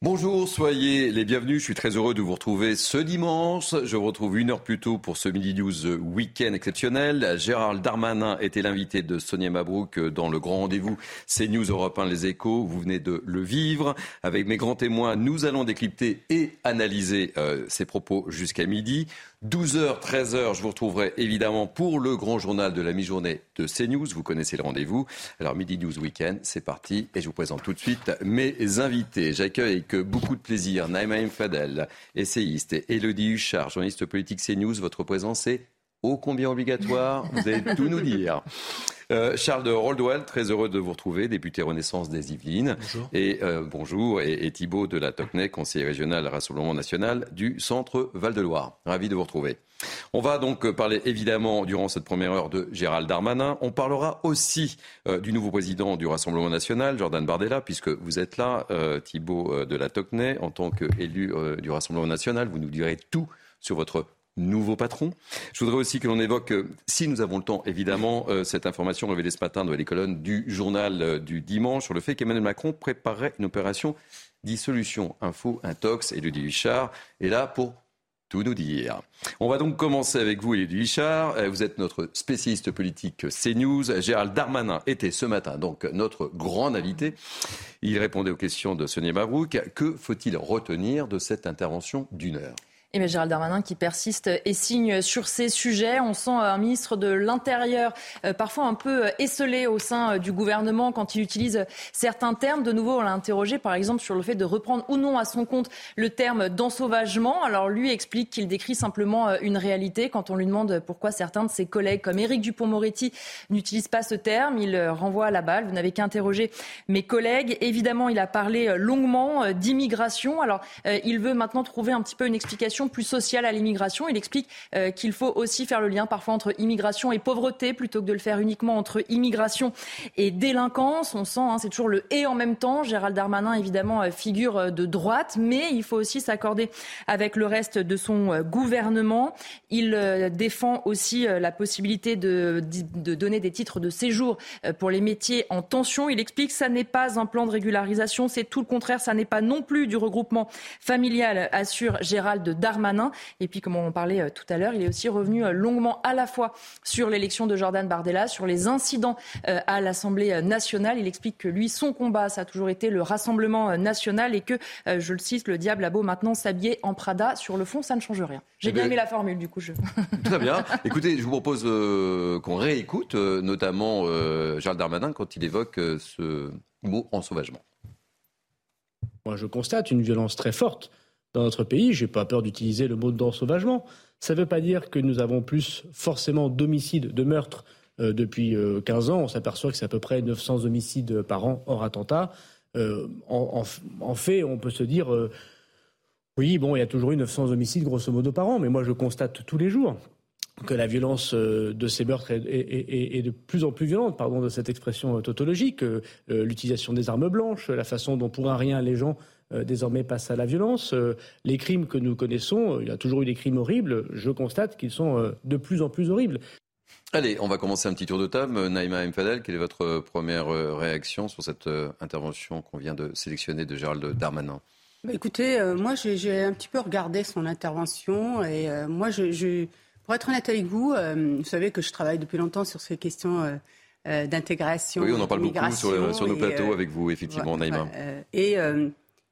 Bonjour, soyez les bienvenus. Je suis très heureux de vous retrouver ce dimanche. Je vous retrouve une heure plus tôt pour ce Midi News Week-end exceptionnel. Gérald Darmanin était l'invité de Sonia Mabrouk dans le grand rendez-vous CNews Europe 1 Les Échos. Vous venez de le vivre. Avec mes grands témoins, nous allons décrypter et analyser euh, ses propos jusqu'à midi. 12h, 13h, je vous retrouverai évidemment pour le grand journal de la mi-journée de CNews. Vous connaissez le rendez-vous. Alors, Midi News Weekend, c'est parti. Et je vous présente tout de suite mes invités. J'accueille avec beaucoup de plaisir Naïma Fadel, essayiste, et Elodie Huchard, journaliste politique CNews. Votre présence est ô combien obligatoire. Vous allez tout nous dire. Euh, Charles de Roldwell, très heureux de vous retrouver, député Renaissance des Yvelines. Bonjour. Et euh, bonjour. Et, et, Thibault de la Tocnay, conseiller régional Rassemblement national du Centre Val-de-Loire. Ravi de vous retrouver. On va donc parler évidemment durant cette première heure de Gérald Darmanin. On parlera aussi euh, du nouveau président du Rassemblement national, Jordan Bardella, puisque vous êtes là, Thibault de la Tocnay, en tant qu'élu du Rassemblement national. Vous nous direz tout sur votre nouveau patron. Je voudrais aussi que l'on évoque, euh, si nous avons le temps, évidemment, euh, cette information révélée ce matin dans les colonnes du journal euh, du dimanche sur le fait qu'Emmanuel Macron préparerait une opération dissolution info intox. et Ludie Huchard est là pour tout nous dire. On va donc commencer avec vous, Élodie Huchard. Vous êtes notre spécialiste politique CNews. Gérald Darmanin était ce matin donc notre grand invité. Il répondait aux questions de Sonia Mabrouk. Que faut-il retenir de cette intervention d'une heure? Et bien Gérald Darmanin qui persiste et signe sur ces sujets. On sent un ministre de l'Intérieur euh, parfois un peu euh, esselé au sein euh, du gouvernement quand il utilise certains termes. De nouveau, on l'a interrogé par exemple sur le fait de reprendre ou non à son compte le terme d'ensauvagement. Alors lui explique qu'il décrit simplement une réalité. Quand on lui demande pourquoi certains de ses collègues comme Éric Dupont-Moretti n'utilisent pas ce terme, il renvoie à la balle. Vous n'avez qu'à interroger mes collègues. Évidemment, il a parlé longuement d'immigration. Alors il veut maintenant trouver un petit peu une explication plus sociale à l'immigration. Il explique euh, qu'il faut aussi faire le lien parfois entre immigration et pauvreté plutôt que de le faire uniquement entre immigration et délinquance. On sent, hein, c'est toujours le et en même temps. Gérald Darmanin, évidemment, euh, figure euh, de droite, mais il faut aussi s'accorder avec le reste de son gouvernement. Il défend aussi la possibilité de, de donner des titres de séjour pour les métiers en tension. Il explique que ça n'est pas un plan de régularisation, c'est tout le contraire, ça n'est pas non plus du regroupement familial, assure Gérald Darmanin. Darmanin. Et puis, comme on en parlait euh, tout à l'heure, il est aussi revenu euh, longuement à la fois sur l'élection de Jordan Bardella, sur les incidents euh, à l'Assemblée nationale. Il explique que lui, son combat, ça a toujours été le Rassemblement national et que, je le cite, le diable a beau maintenant s'habiller en Prada. Sur le fond, ça ne change rien. J'ai eh bien aimé la formule, du coup. Je... Très bien. Écoutez, je vous propose qu'on réécoute, notamment Charles Darmanin, quand il évoque ce mot ensauvagement. Moi, je constate une violence très forte dans notre pays. Je n'ai pas peur d'utiliser le mot d'ensauvagement. Ça ne veut pas dire que nous avons plus forcément d'homicides, de meurtres euh, depuis 15 euh, ans. On s'aperçoit que c'est à peu près 900 homicides par an hors attentat. Euh, en, fait, on peut se dire, oui, bon, il y a toujours eu 900 homicides grosso modo par an, mais moi je constate tous les jours que la violence de ces meurtres est, de plus en plus violente, pardon de cette expression tautologique, l'utilisation des armes blanches, la façon dont pour un rien les gens euh, désormais passe à la violence. Euh, les crimes que nous connaissons, euh, il y a toujours eu des crimes horribles, je constate qu'ils sont de plus en plus horribles. Allez, on va commencer un petit tour de table. Naïma Mfadel, quelle est votre première réaction sur cette intervention qu'on vient de sélectionner de Gérald Darmanin? Bah, Écoutez, moi j'ai un petit peu regardé son intervention et moi, je, pour être honnête avec vous, vous savez que je travaille depuis longtemps sur ces questions d'intégration. Oui, on en parle beaucoup sur, sur nos plateaux avec vous, effectivement, Naïma. et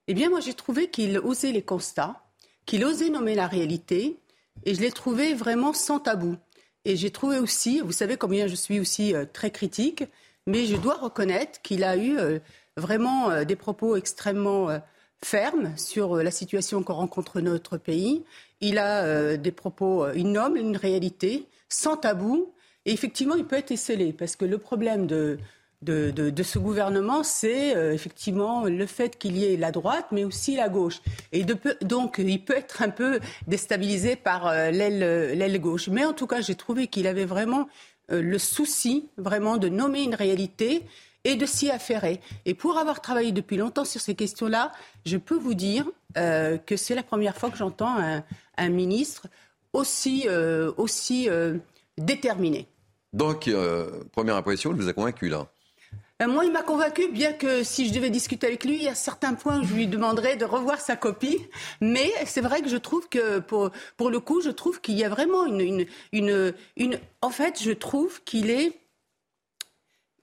eh bien, moi, j'ai trouvé qu'il osait les constats, qu'il osait nommer la réalité, et je l'ai trouvé vraiment sans tabou. Et j'ai trouvé aussi, vous savez combien je suis aussi euh, très critique, mais je dois reconnaître qu'il a eu euh, vraiment euh, des propos extrêmement fermes sur la situation qu'on rencontre notre pays. Il a des propos, il nomme une réalité sans tabou, et effectivement, il peut être esselé, parce que le problème de, de, ce gouvernement, c'est euh, effectivement le fait qu'il y ait la droite, mais aussi la gauche. Et donc, il peut être un peu déstabilisé par euh, l'aile gauche. Mais en tout cas, j'ai trouvé qu'il avait vraiment euh, le souci, vraiment, de nommer une réalité et de s'y affairer. Et pour avoir travaillé depuis longtemps sur ces questions-là, je peux vous dire que c'est la première fois que j'entends un, ministre aussi, déterminé. Donc, première impression, il vous a convaincu là? Moi, il m'a convaincu, bien que si je devais discuter avec lui, a certains points je lui demanderais de revoir sa copie. Mais c'est vrai que je trouve que, pour, pour le coup, je trouve qu'il y a vraiment une, une, une, une... En fait, je trouve qu'il est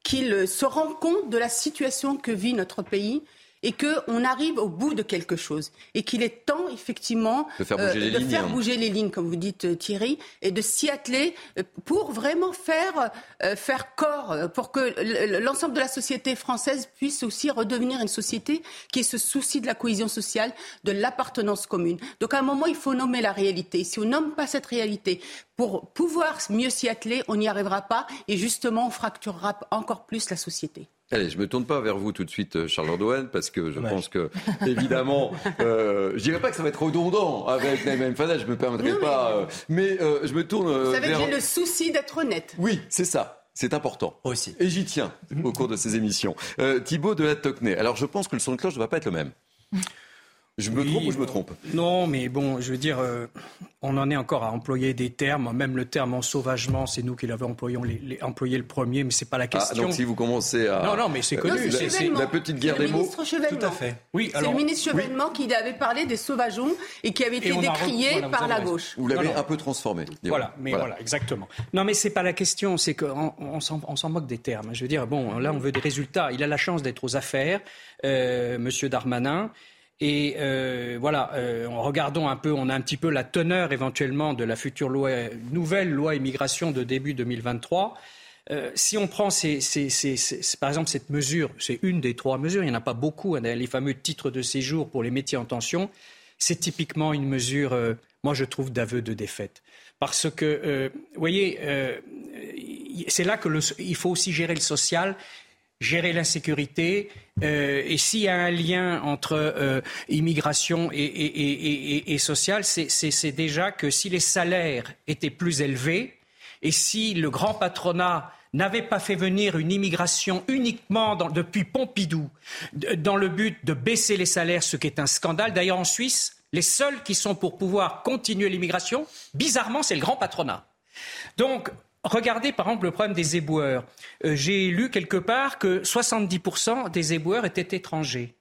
qu'il se rend compte de la situation que vit notre pays et qu'on arrive au bout de quelque chose et qu'il est temps effectivement de faire bouger, les, de lignes, faire hein. bouger les lignes, comme vous dites euh, Thierry, et de s'y atteler euh, pour vraiment faire, euh, faire corps, euh, pour que l'ensemble de la société française puisse aussi redevenir une société qui se soucie de la cohésion sociale, de l'appartenance commune. Donc à un moment, il faut nommer la réalité. Si on nomme pas cette réalité, pour pouvoir mieux s'y atteler, on n'y arrivera pas et justement, on fracturera encore plus la société. Allez, je me tourne pas vers vous tout de suite, euh, Charles Ordouane, parce que je pense que, évidemment, euh, je dirais pas que ça va être redondant avec Naïm Fadel, je me permettrai Non, mais- pas, euh, mais euh, je me tourne Vous savez que vers... j'ai le souci d'être honnête. Oui, c'est ça. C'est important. Aussi. Et j'y tiens au cours de ces émissions. Euh, Thibaut de la Tocnay. Alors, je pense que le son de cloche ne va pas être le même. Je me Oui, trompe ou je me trompe Non, mais bon, je veux dire, euh, on en est encore à employer des termes. Même le terme ensauvagement, c'est nous qui l'avons employé, on les- les- employé le premier, mais c'est pas la Ah, question. donc si vous commencez à... Non, non, mais c'est Euh, connu. C'est la- c'est- c'est- petite guerre C'est des le mots. Tout à fait. Oui, C'est alors. le ministre Chevènement qui avait parlé des sauvageons et qui avait été décrié voilà, par la gauche. Vous l'avez un peu transformé. Voilà, mais voilà. exactement. Non, mais c'est pas la question, c'est qu'on on, s'en- on s'en moque des termes. Je veux dire, bon, là, on veut des résultats. Il a la chance d'être aux affaires, euh, Monsieur Darmanin. Et euh, voilà, euh, en un peu, on a un petit peu la teneur éventuellement de la future nouvelle loi immigration de début 2023. Euh, si on prend par exemple cette mesure, c'est une des trois mesures, il n'y en a pas beaucoup, hein, les fameux titres de séjour pour les métiers en tension, c'est typiquement une mesure, euh, moi je trouve, d'aveu de défaite. Parce que, vous voyez, c'est là qu'il faut aussi gérer le social, gérer l'insécurité. Euh, et s'il y a un lien entre euh, immigration et, social, c'est- déjà que si les salaires étaient plus élevés et si le grand patronat n'avait pas fait venir une immigration uniquement depuis Pompidou dans le but de baisser les salaires, ce qui est un scandale. D'ailleurs, en Suisse, les seuls qui sont pour pouvoir continuer l'immigration, bizarrement, c'est le grand patronat. Donc, regardez par exemple le problème des éboueurs. Euh, J'ai lu quelque part que 70% des éboueurs étaient étrangers.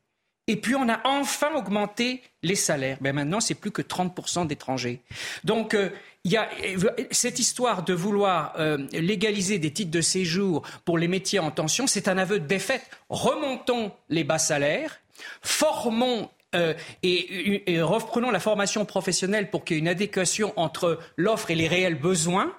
Et puis on a enfin augmenté les salaires. Ben maintenant, c'est plus que 30% d'étrangers. Donc euh, il y a euh, cette histoire de vouloir légaliser des titres de séjour pour les métiers en tension, c'est un aveu de défaite. Remontons les bas salaires, formons et reprenons la formation professionnelle pour qu'il y ait une adéquation entre l'offre et les réels besoins.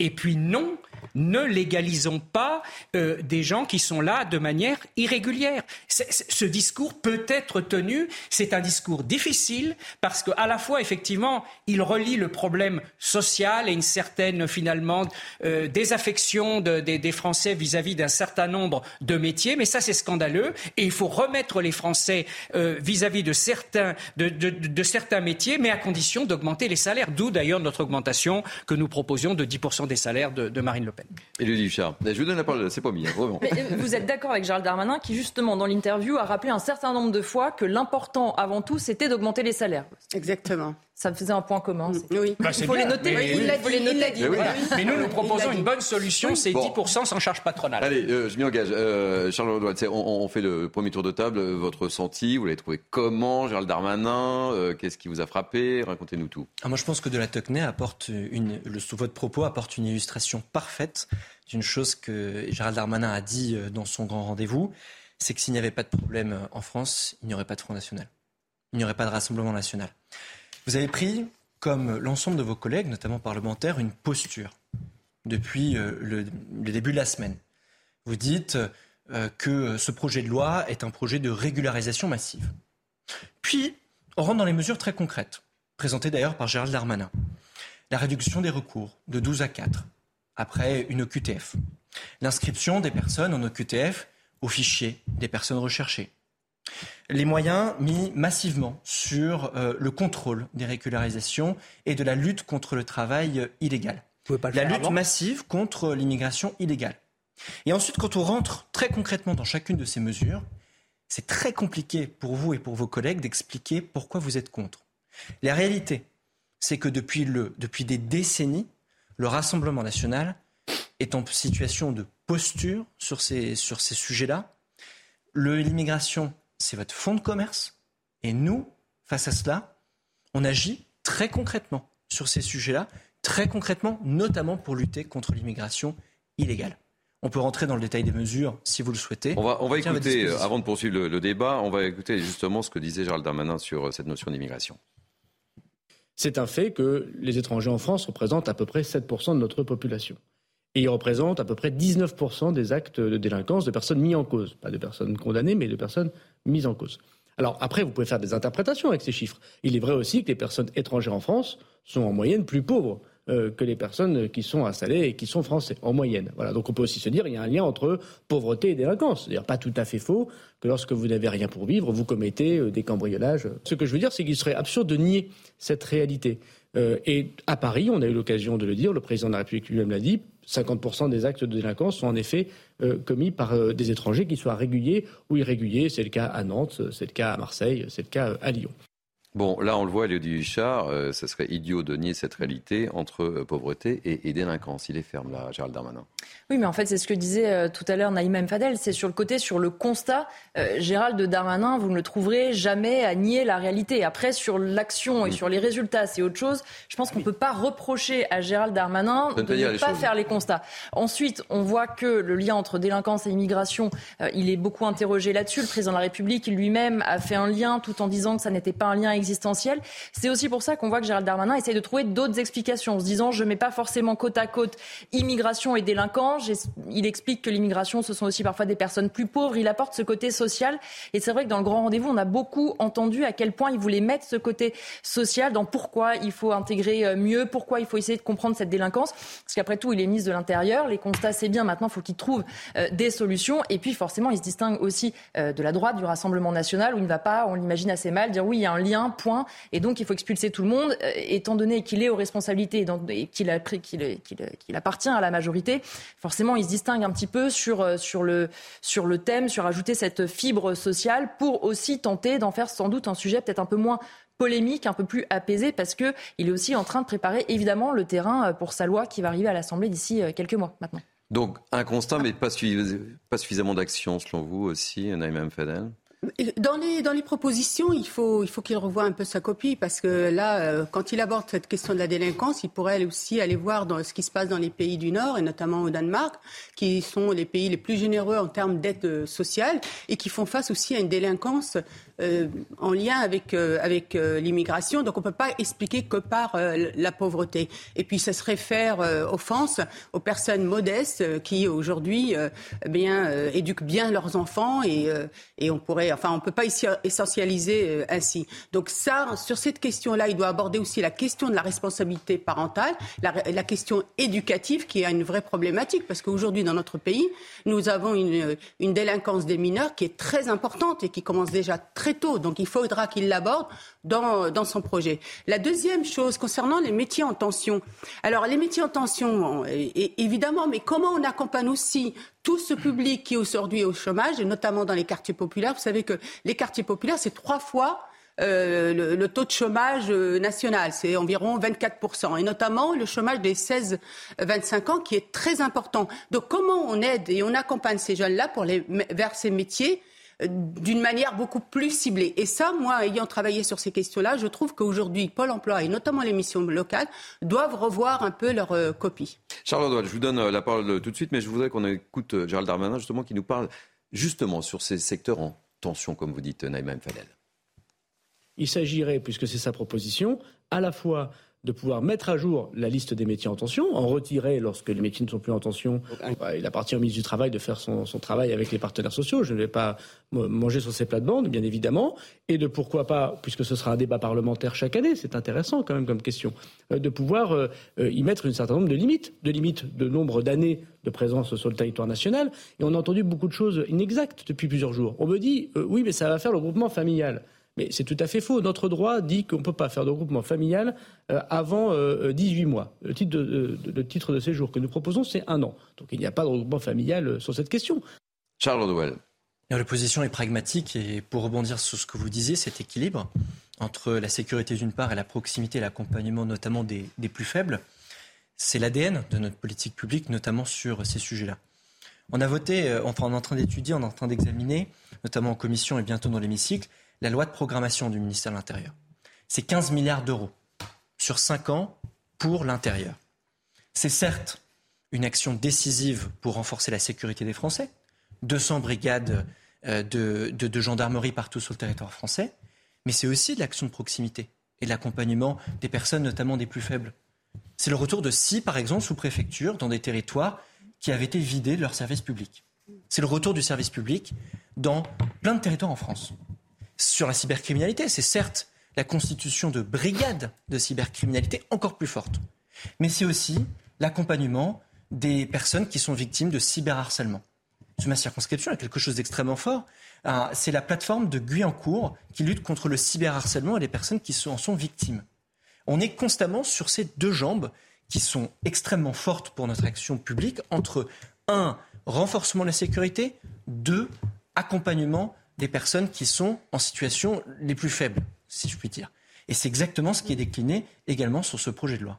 Et puis non, ne légalisons pas euh, des gens qui sont là de manière irrégulière. Ce discours peut être tenu. C'est un discours difficile parce qu'à la fois, effectivement, il relie le problème social et une certaine, finalement, euh, désaffection de- des, Français vis-à-vis d'un certain nombre de métiers. Mais ça, c'est scandaleux. Et il faut remettre les Français euh, vis-à-vis de certains, de, certains métiers, mais à condition d'augmenter les salaires. D'où d'ailleurs notre augmentation que nous proposions de 10% des salaires de, de Marine Le Pen. Et Ludivine Richard. Je vous donne la parole, c'est pas mis, hein, vraiment. Mais euh, vous êtes d'accord avec Gérald Darmanin qui, justement, dans l'interview, a rappelé un certain nombre de fois que l'important, avant tout, c'était d'augmenter les salaires. Exactement. Ça faisait un point commun. Oui. Bah, Il faut les noter. mais- Il faut dit, les il l'a noter. dit. Mais oui. Voilà. Mais nous, nous proposons une bonne solution, c'est Bon. 10% sans charge patronale. Allez, euh, je m'y engage. Euh, Charles Audouin, on, on fait le premier tour de table. Euh, Votre ressenti, vous l'avez trouvé comment Gérald Darmanin euh, Qu'est-ce qui vous a frappé? Racontez-nous tout. Ah, moi, je pense que de la Tocnay apporte une, le, sous votre propos apporte une illustration parfaite d'une chose que Gérald Darmanin a dit dans son grand rendez-vous, c'est que s'il n'y avait pas de problème en France, il n'y aurait pas de Front National. Il n'y aurait pas de Rassemblement National. Vous avez pris, comme l'ensemble de vos collègues, notamment parlementaires, une posture depuis euh, le, début de la semaine. Vous dites euh, que ce projet de loi est un projet de régularisation massive. Puis, on rentre dans les mesures très concrètes, présentées d'ailleurs par Gérald Darmanin. La réduction des recours de 12 à 4, après une OQTF. L'inscription des personnes en OQTF au fichier des personnes recherchées. Les moyens mis massivement sur euh, le contrôle des régularisations et de la lutte contre le travail euh, illégal. Vous pouvez pas le La faire lutte avant massive contre l'immigration illégale. Et ensuite, quand on rentre très concrètement dans chacune de ces mesures, c'est très compliqué pour vous et pour vos collègues d'expliquer pourquoi vous êtes contre. La réalité, c'est que depuis, le, depuis des décennies, le Rassemblement national est en situation de posture sur ces, sur ces sujets-là. L'immigration, c'est votre fonds de commerce. Et nous, face à cela, on agit très concrètement sur ces sujets-là, très concrètement, notamment pour lutter contre l'immigration illégale. On peut rentrer dans le détail des mesures si vous le souhaitez. On va, on va écouter, euh, avant de poursuivre le, débat, on va écouter justement ce que disait Gérald Darmanin sur euh, cette notion d'immigration. C'est un fait que les étrangers en France représentent à peu près 7% de notre population. Et ils représentent à peu près 19% des actes de délinquance de personnes mises en cause. Pas de personnes condamnées, mais de personnes mises en cause. Alors après, vous pouvez faire des interprétations avec ces chiffres. Il est vrai aussi que les personnes étrangères en France sont en moyenne plus pauvres euh, que les personnes qui sont installées et qui sont français, en moyenne. Voilà. Donc on peut aussi se dire qu'il y a un lien entre pauvreté et délinquance. C'est-à-dire pas tout à fait faux que lorsque vous n'avez rien pour vivre, vous commettez euh, des cambriolages. Ce que je veux dire, c'est qu'il serait absurde de nier cette réalité. Euh, et à Paris, on a eu l'occasion de le dire, le président de la République lui-même l'a dit, 50% des actes de délinquance sont en effet commis par des étrangers, qui soient réguliers ou irréguliers. C'est le cas à Nantes, c'est le cas à Marseille, c'est le cas à Lyon. Bon, là, on le voit, Elodie Huchard, euh, ce serait idiot de nier cette réalité entre euh, pauvreté et, délinquance. Il est ferme, là, Gérald Darmanin. Oui, mais en fait, c'est ce que disait euh, tout à l'heure Naïm Fadel. C'est sur le côté, sur le constat. Gérald Darmanin, vous ne le trouverez jamais à nier la réalité. Après, sur l'action et sur les résultats, c'est autre chose. Je pense qu'on ne peut pas reprocher à Gérald Darmanin de ne pas faire les constats. Ensuite, on voit que le lien entre délinquance et immigration, il est beaucoup interrogé là-dessus. Le président de la République lui-même a fait un lien tout en disant que ça n'était pas un lien existentielle. C'est aussi pour ça qu'on voit que Gérald Darmanin essaye de trouver d'autres explications, en se disant je ne mets pas forcément côte à côte immigration et délinquance. Il explique que l'immigration, ce sont aussi parfois des personnes plus pauvres. Il apporte ce côté social. Et c'est vrai que dans le grand rendez-vous, on a beaucoup entendu à quel point il voulait mettre ce côté social dans pourquoi il faut intégrer euh, mieux, pourquoi il faut essayer de comprendre cette délinquance. Parce qu'après tout, il est ministre de l'Intérieur. Les constats, c'est bien. Maintenant, il faut qu'il trouve euh, des solutions. Et puis, forcément, il se distingue aussi euh, de la droite, du Rassemblement national, où il ne va pas, on l'imagine assez mal, dire oui, il y a un lien point. Et donc, il faut expulser tout le monde, euh, étant donné qu'il est aux responsabilités et qu'il appartient à la majorité. Forcément, il se distingue un petit peu sur, euh, sur, le, sur le thème, sur ajouter cette fibre sociale pour aussi tenter d'en faire sans doute un sujet peut-être un peu moins polémique, un peu plus apaisé, parce qu'il est aussi en train de préparer évidemment le terrain euh, pour sa loi qui va arriver à l'Assemblée d'ici quelques mois maintenant. Donc un constat, mais pas, suffisamment d'action selon vous aussi, Naïm Fadel dans les, dans les propositions, il faut, il faut qu'il revoie un peu sa copie parce que là, euh, quand il aborde cette question de la délinquance, il pourrait aussi aller voir dans ce qui se passe dans les pays du Nord et notamment au Danemark, qui sont les pays les plus généreux en termes d'aide sociale et qui font face aussi à une délinquance euh, en lien avec, euh, avec euh, l'immigration. Donc on ne peut pas expliquer que par la pauvreté. Et puis ce serait faire offense aux personnes modestes qui aujourd'hui bien éduquent bien leurs enfants et, et on pourrait, enfin on ne peut pas essentialiser ainsi. Donc ça, sur cette question-là, il doit aborder aussi la question de la responsabilité parentale, la, question éducative qui a une vraie problématique parce qu'aujourd'hui dans notre pays, nous avons une, une délinquance des mineurs qui est très importante et qui commence déjà très tôt. Donc il faudra qu'il l'aborde dans, son projet. La deuxième chose concernant les métiers en tension. Alors les métiers en tension, évidemment, mais comment on accompagne aussi tout ce public qui aujourd'hui est au chômage, et notamment dans les quartiers populaires? Vous savez que les quartiers populaires, c'est trois fois euh, le, taux de chômage euh, national, c'est environ 24%, et notamment le chômage des 16-25 ans qui est très important. Donc comment on aide et on accompagne ces jeunes-là vers ces métiers d'une manière beaucoup plus ciblée. Et ça, moi, ayant travaillé sur ces questions-là, je trouve qu'aujourd'hui, Pôle emploi et notamment les missions locales doivent revoir un peu leur euh, copie. Charles je vous donne euh, la parole euh, tout de suite, mais je voudrais qu'on écoute Gérald Darmanin, justement, qui nous parle justement sur ces secteurs en tension, comme vous dites, Naïma Fadel. Il s'agirait, puisque c'est sa proposition, à la fois de pouvoir mettre à jour la liste des métiers en tension, en retirer lorsque les métiers ne sont plus en tension. Il appartient au ministre du Travail de faire son, travail avec les partenaires sociaux. Je ne vais pas manger sur ces plates-bandes, bien évidemment, et de pourquoi pas, puisque ce sera un débat parlementaire chaque année, c'est intéressant quand même comme question, euh, de pouvoir euh, euh, y mettre un certain nombre de limites, de limites de nombre d'années de présence sur le territoire national. Et on a entendu beaucoup de choses inexactes depuis plusieurs jours. On me dit, oui, mais ça va faire le groupement familial. Mais c'est tout à fait faux. Notre droit dit qu'on ne peut pas faire de regroupement familial euh, avant 18 euh, mois. Le titre de, titre de séjour que nous proposons, c'est un an. Donc il n'y a pas de regroupement familial euh, sur cette question. Charles Odwell. L'opposition est pragmatique et pour rebondir sur ce que vous disiez, cet équilibre entre la sécurité d'une part et la proximité et l'accompagnement notamment des, des plus faibles, c'est l'ADN de notre politique publique, notamment sur ces sujets-là. On a voté, enfin on est en train d'étudier, on est en train d'examiner, notamment en commission et bientôt dans l'hémicycle, la loi de programmation du ministère de l'Intérieur. C'est 15 milliards d'euros sur 5 ans pour l'intérieur. C'est certes une action décisive pour renforcer la sécurité des Français, 200 brigades euh, de, gendarmerie partout sur le territoire français, mais c'est aussi de l'action de proximité et de l'accompagnement des personnes, notamment des plus faibles. C'est le retour de six, par exemple, sous-préfectures dans des territoires qui avaient été vidés de leur service public. C'est le retour du service public dans plein de territoires en France. Sur la cybercriminalité, c'est certes la constitution de brigades de cybercriminalité encore plus fortes, mais c'est aussi l'accompagnement des personnes qui sont victimes de cyberharcèlement. Sur ma circonscription, il y a quelque chose d'extrêmement fort. Ah, c'est la plateforme de Guyancourt qui lutte contre le cyberharcèlement et les personnes qui en sont victimes. On est constamment sur ces deux jambes qui sont extrêmement fortes pour notre action publique entre un, renforcement de la sécurité, deux, accompagnement des personnes qui sont en situation les plus faibles, si je puis dire. Et c'est exactement ce qui est décliné également sur ce projet de loi.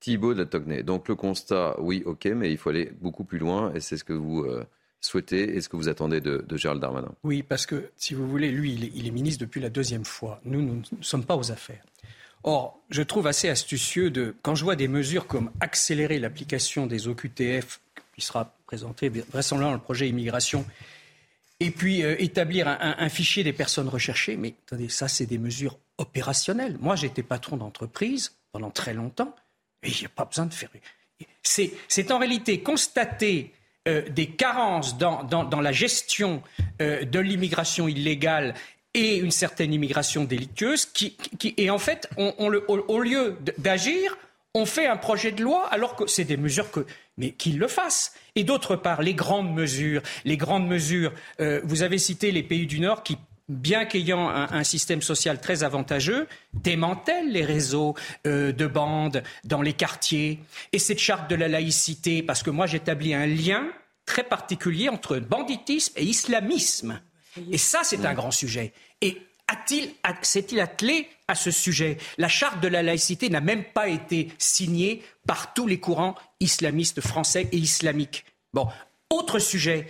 Thibault de la Togné. Donc le constat, oui, ok, mais il faut aller beaucoup plus loin et c'est ce que vous euh, souhaitez et ce que vous attendez de, Gérald Darmanin. Oui, parce que si vous voulez, lui, il est, ministre depuis la deuxième fois. Nous, nous ne sommes pas aux affaires. Or, je trouve assez astucieux de, quand je vois des mesures comme accélérer l'application des OQTF, qui sera présenté vraisemblablement dans le projet immigration, et puis euh, établir un, fichier des personnes recherchées, mais attendez, ça, c'est des mesures opérationnelles. Moi, j'étais patron d'entreprise pendant très longtemps. Et il n'y a pas besoin de faire. C'est en réalité constater euh, des carences dans, la gestion euh, de l'immigration illégale et une certaine immigration délictueuse et en fait, le, au, lieu d'agir, on fait un projet de loi alors que c'est des mesures que mais qu'ils le fassent. Et d'autre part, les grandes mesures, les grandes mesures. Euh, vous avez cité les pays du Nord qui bien qu'ayant un, système social très avantageux, démantèle les réseaux euh, de bandes dans les quartiers. Et cette charte de la laïcité, parce que moi j'établis un lien très particulier entre banditisme et islamisme. Et ça, c'est un grand sujet. Et s'est-il attelé à ce sujet? La charte de la laïcité n'a même pas été signée par tous les courants islamistes français et islamiques. Bon, autre sujet,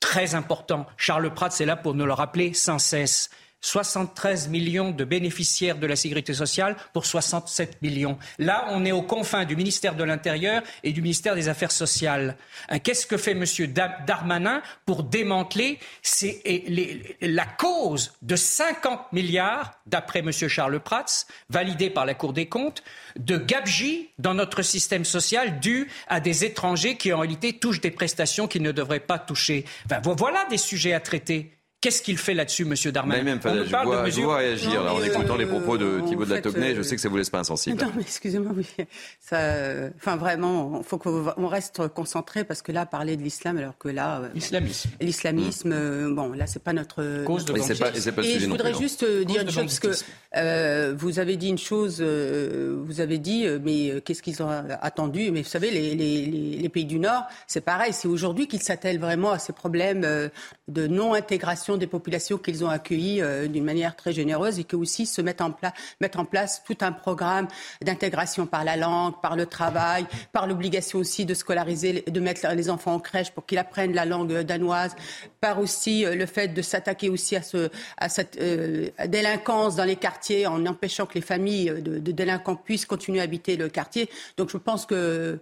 très important. Charles Pratt, c'est là pour nous le rappeler sans cesse. 73 millions de bénéficiaires de la sécurité sociale pour 67 millions. Là, on est aux confins du ministère de l'Intérieur et du ministère des Affaires sociales. Hein, qu'est-ce que fait M. Darmanin pour démanteler la cause de 50 milliards, d'après M. Charles Prats, validé par la Cour des comptes, de gabegie dans notre système social dû à des étrangers qui, en réalité, touchent des prestations qu'ils ne devraient pas toucher? voilà des sujets à traiter. Qu'est-ce qu'il fait là-dessus, Monsieur Darmanin même, je, vois, réagir en écoutant les propos de euh, Thibault de la Tocnay. je sais que ça vous laisse pas insensible. Non, mais excusez-moi, oui. Ça, enfin, vraiment, il faut qu'on reste concentré parce que là, parler de l'islam, alors que là, euh, l'islamisme, l'islamisme, euh, bon, là, c'est pas notre cause de et, pas, et, pas et je voudrais juste dire une chose parce que vous avez dit une chose, vous avez dit, mais qu'est-ce qu'ils ont attendu? Mais vous savez, les, les, les pays du Nord, c'est pareil. C'est aujourd'hui qu'ils s'attellent vraiment à ces problèmes de des populations qu'ils ont accueillies euh, d'une manière très généreuse et que aussi se mettre en, en place tout un programme d'intégration par la langue, par le travail, par l'obligation aussi de scolariser, de mettre les enfants en crèche pour qu'ils apprennent la langue danoise, par aussi euh, le fait de s'attaquer aussi à, ce, à cette euh, délinquance dans les quartiers en empêchant que les familles de, délinquants puissent continuer à habiter le quartier. Donc je pense que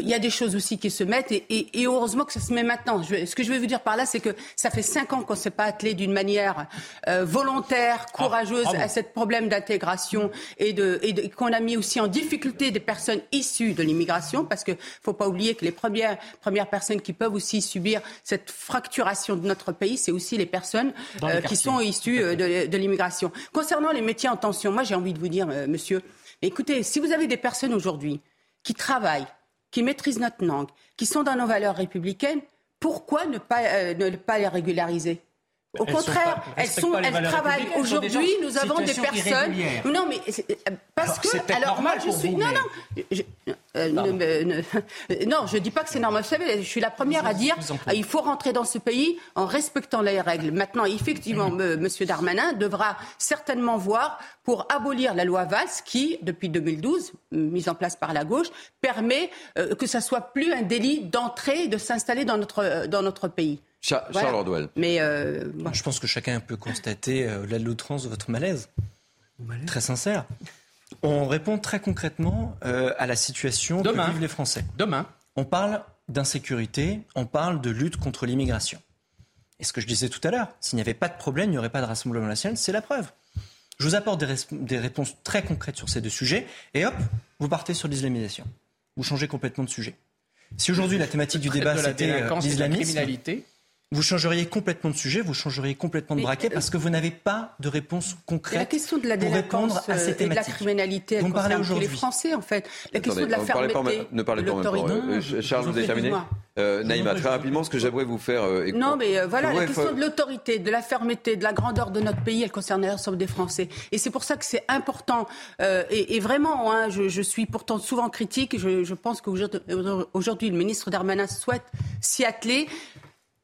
il y a des choses aussi qui se mettent et, et, et heureusement que ça se met maintenant. Je, ce que je vais vous dire par là, c'est que ça fait cinq ans qu'on ne s'est pas attelé d'une manière euh, volontaire, ah, courageuse à ce problème d'intégration et, de, et qu'on a mis aussi en difficulté des personnes issues de l'immigration, parce qu'il ne faut pas oublier que les premières, premières personnes qui peuvent aussi subir cette fracturation de notre pays, c'est aussi les personnes euh, qui sont issues euh, de, de l'immigration. Concernant les métiers en tension, moi j'ai envie de vous dire, monsieur, écoutez, si vous avez des personnes aujourd'hui qui travaillent, qui maîtrisent notre langue, qui sont dans nos valeurs républicaines, pourquoi ne pas, ne pas les régulariser? Au contraire, elles, sont, elles travaillent. Aujourd'hui, nous avons des personnes. Non, mais parce que alors moi je suis non non je, euh, ne, non je dis pas que c'est normal. Vous savez, je suis la première à dire il faut rentrer dans ce pays en respectant les règles. Maintenant, effectivement, Monsieur Darmanin devra certainement voir pour abolir la loi Valls qui, depuis 2012, mise en place par la gauche, permet euh, que ça soit plus un délit d'entrer, de s'installer dans notre dans notre pays. Charles Ordwell. Mais euh, Je pense que chacun peut constater, euh, au-delà de l'outrance, votre malaise. Très sincère. On répond très concrètement euh, à la situation que vivent les Français. Demain. On parle d'insécurité, on parle de lutte contre l'immigration. Et ce que je disais tout à l'heure, s'il n'y avait pas de problème, il n'y aurait pas de Rassemblement national, c'est la preuve. Je vous apporte des, des, réponses très concrètes sur ces deux sujets, et hop, vous partez sur l'islamisation. Vous changez complètement de sujet. Si aujourd'hui la thématique du débat c'était l'islamisme, vous changeriez complètement de sujet, vous changeriez complètement de braquet parce que vous n'avez pas de réponse concrète la question de la pour répondre à ces thématiques. Et de la criminalité, elle vous parlez aujourd'hui les Français en fait. La question de la fermeté, ne parlez pas même euh, Charles, vous avez terminé euh, Naïma, très rapidement, ce que j'aimerais vous faire. Euh, non, mais euh, voilà, la question de l'autorité, de la fermeté, de la grandeur de notre pays, elle concerne l'ensemble des Français. Et c'est pour ça que c'est important. Et, et, vraiment, hein, je, je, suis pourtant souvent critique. Je, je pense qu'aujourd'hui, le ministre Darmanin souhaite s'y atteler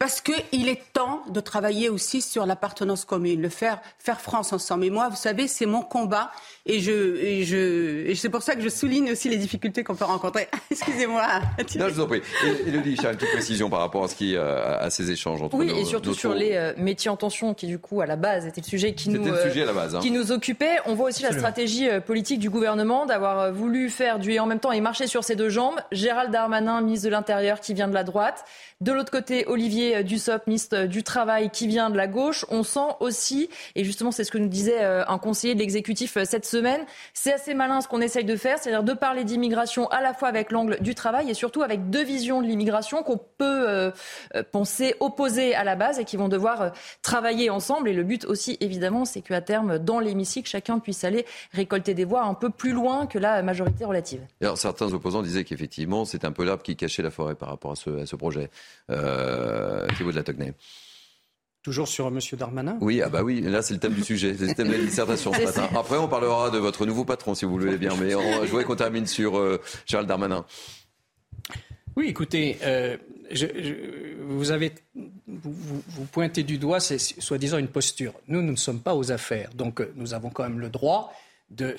parce qu'il est temps de travailler aussi sur l'appartenance commune, le faire, faire France ensemble. Et moi, vous savez, c'est mon combat. Et, je, et, je, et c'est pour ça que je souligne aussi les difficultés qu'on peut rencontrer. Excusez-moi. Non, je vous en prie. Elodie, une petite précision par rapport à, ce qui, euh, à ces échanges entre Oui, et surtout sur les euh, métiers en tension, qui du coup, à la base, était le sujet qui, nous, le sujet à la base, hein. qui nous occupait. On voit aussi la stratégie euh, politique du gouvernement d'avoir voulu faire du et en même temps et marcher sur ses deux jambes. Gérald Darmanin, ministre de l'Intérieur, qui vient de la droite. De l'autre côté, Olivier Dussopt, ministre du Travail, qui vient de la gauche. On sent aussi, et justement, c'est ce que nous disait un conseiller de l'exécutif cette semaine. C'est assez malin ce qu'on essaye de faire, c'est-à-dire de parler d'immigration à la fois avec l'angle du travail et surtout avec deux visions de l'immigration qu'on peut euh, euh, penser opposées à la base et qui vont devoir euh, travailler ensemble. Et le but aussi, évidemment, c'est qu'à terme, dans l'hémicycle, chacun puisse aller récolter des voix un peu plus loin que la majorité relative. Alors, certains opposants disaient qu'effectivement, c'est un peu l'arbre qui cachait la forêt par rapport à ce, projet. Euh, Thibaut de la Tocnay. Toujours sur M. Darmanin? Oui, ah bah oui, là c'est le thème du sujet, c'est le thème de la dissertation ce matin. Après on parlera de votre nouveau patron si vous le voulez bien, mais on, je voudrais qu'on termine sur euh, Gérald Darmanin. Oui, écoutez, euh, je, vous avez vous, vous, pointez du doigt, c'est soi-disant une posture. Nous, nous ne sommes pas aux affaires, donc euh, nous avons quand même le droit de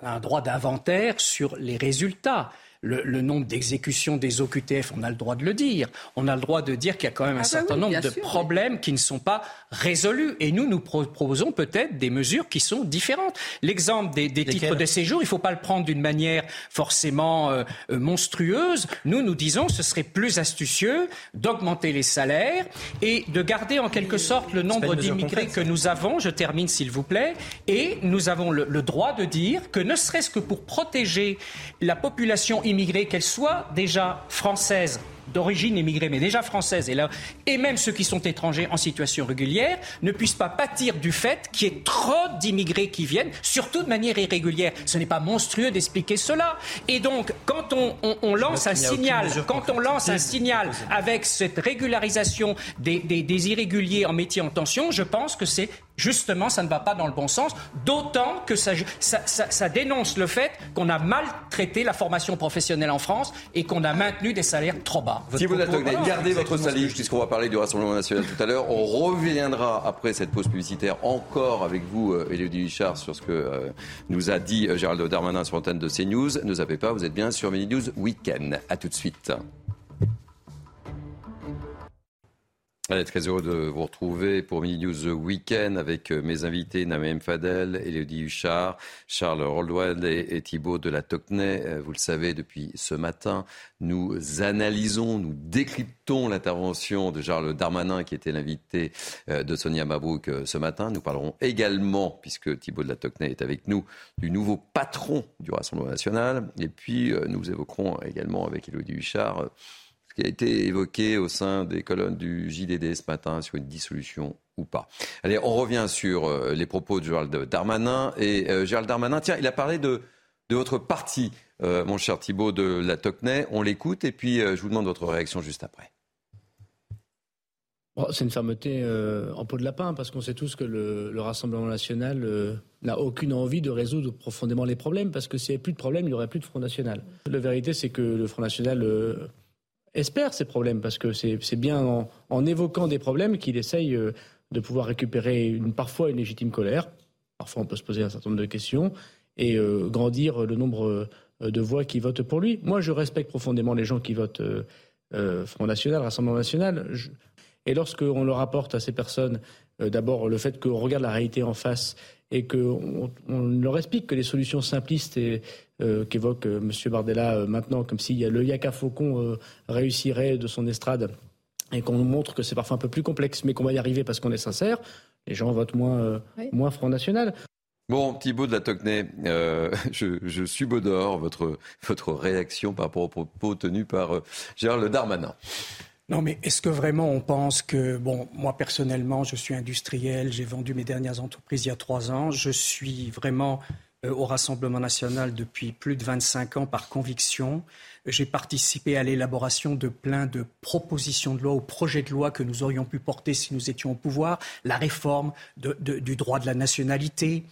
un droit d'inventaire sur les résultats le, nombre d'exécutions des OQTF, on a le droit de le dire. On a le droit de dire qu'il y a quand même un ah bah certain nombre de problèmes qui ne sont pas résolus. Et nous, nous proposons peut-être des mesures qui sont différentes. L'exemple des, titres de séjour, il ne faut pas le prendre d'une manière forcément euh, euh, monstrueuse. Nous, nous disons que ce serait plus astucieux d'augmenter les salaires et de garder en quelque sorte le nombre d'immigrés que nous avons. Je termine, s'il vous plaît. Et nous avons le, le droit de dire que ne serait-ce que pour protéger la population immigrée, immigrés, qu'elles soient déjà françaises d'origine immigrée, mais déjà française, et, là, et même ceux qui sont étrangers en situation régulière, ne puissent pas pâtir du fait qu'il y ait trop d'immigrés qui viennent, surtout de manière irrégulière. Ce n'est pas monstrueux d'expliquer cela. Et donc, quand on, lance un signal, quand on lance un signal avec cette régularisation des, des irréguliers en métier en tension, je pense que c'est Justement, ça ne va pas dans le bon sens, d'autant que ça, ça, dénonce le fait qu'on a maltraité la formation professionnelle en France et qu'on a maintenu des salaires trop bas. si vous gardez votre salive, puisqu'on va parler du Rassemblement national tout à l'heure. On reviendra après cette pause publicitaire encore avec vous, Élodie euh, Richard, sur ce que euh, nous a dit euh, Gérald Darmanin sur l'antenne de CNews. Ne zappez pas, vous êtes bien sur Mini News Weekend. A tout de suite. Allez, très heureux de vous retrouver pour Mini News Weekend avec euh, mes invités Naïm Fadel, Elodie Huchard, Charles Roldwell et, Thibault de la Tocnay. Euh, vous le savez, depuis ce matin, nous analysons, nous décryptons l'intervention de Charles Darmanin qui était l'invité euh, de Sonia Mabrouk ce matin. Nous parlerons également, puisque Thibault de la Tocnay est avec nous, du nouveau patron du Rassemblement national. Et puis, nous évoquerons également avec Elodie Huchard qui a été évoqué au sein des colonnes du JDD ce matin sur une dissolution ou pas. Allez, on revient sur euh, les propos de Gérald Darmanin. Et euh, Gérald Darmanin, tiens, il a parlé de, de votre parti, euh, mon cher Thibault de la Tocnay. On l'écoute et puis je vous demande votre réaction juste après. c'est une fermeté euh, en peau de lapin, parce qu'on sait tous que le, Rassemblement national euh, n'a aucune envie de résoudre profondément les problèmes, parce que s'il n'y avait plus de problèmes, il n'y aurait plus de Front National. La vérité, c'est que le Front National euh, espère ces problèmes, parce que c'est bien en, évoquant des problèmes qu'il essaye de pouvoir récupérer une, parfois une légitime colère. Parfois, on peut se poser un certain nombre de questions et grandir le nombre de voix qui votent pour lui. Moi, je respecte profondément les gens qui votent Front National, Rassemblement National. Et lorsqu'on leur apporte à ces personnes euh, d'abord le fait qu'on regarde la réalité en face et qu'on on leur explique que les solutions simplistes euh, qu'évoque euh, M. Bardella maintenant, comme si le Yaka Faucon réussirait de son estrade, et qu'on nous montre que c'est parfois un peu plus complexe, mais qu'on va y arriver parce qu'on est sincère, les gens votent moins, moins Front National. Bon, Thibault de la Tocnay, je, je subodore votre, votre réaction par rapport aux propos tenus par Gérald Darmanin. Non, mais est-ce que vraiment on pense que, bon, moi personnellement, je suis industriel, j'ai vendu mes dernières entreprises il y a trois ans, je suis vraiment euh, au Rassemblement national depuis plus de 25 ans par conviction. J'ai participé à l'élaboration de plein de propositions de loi ou projets de loi que nous aurions pu porter si nous étions au pouvoir. La réforme du droit de la nationalité.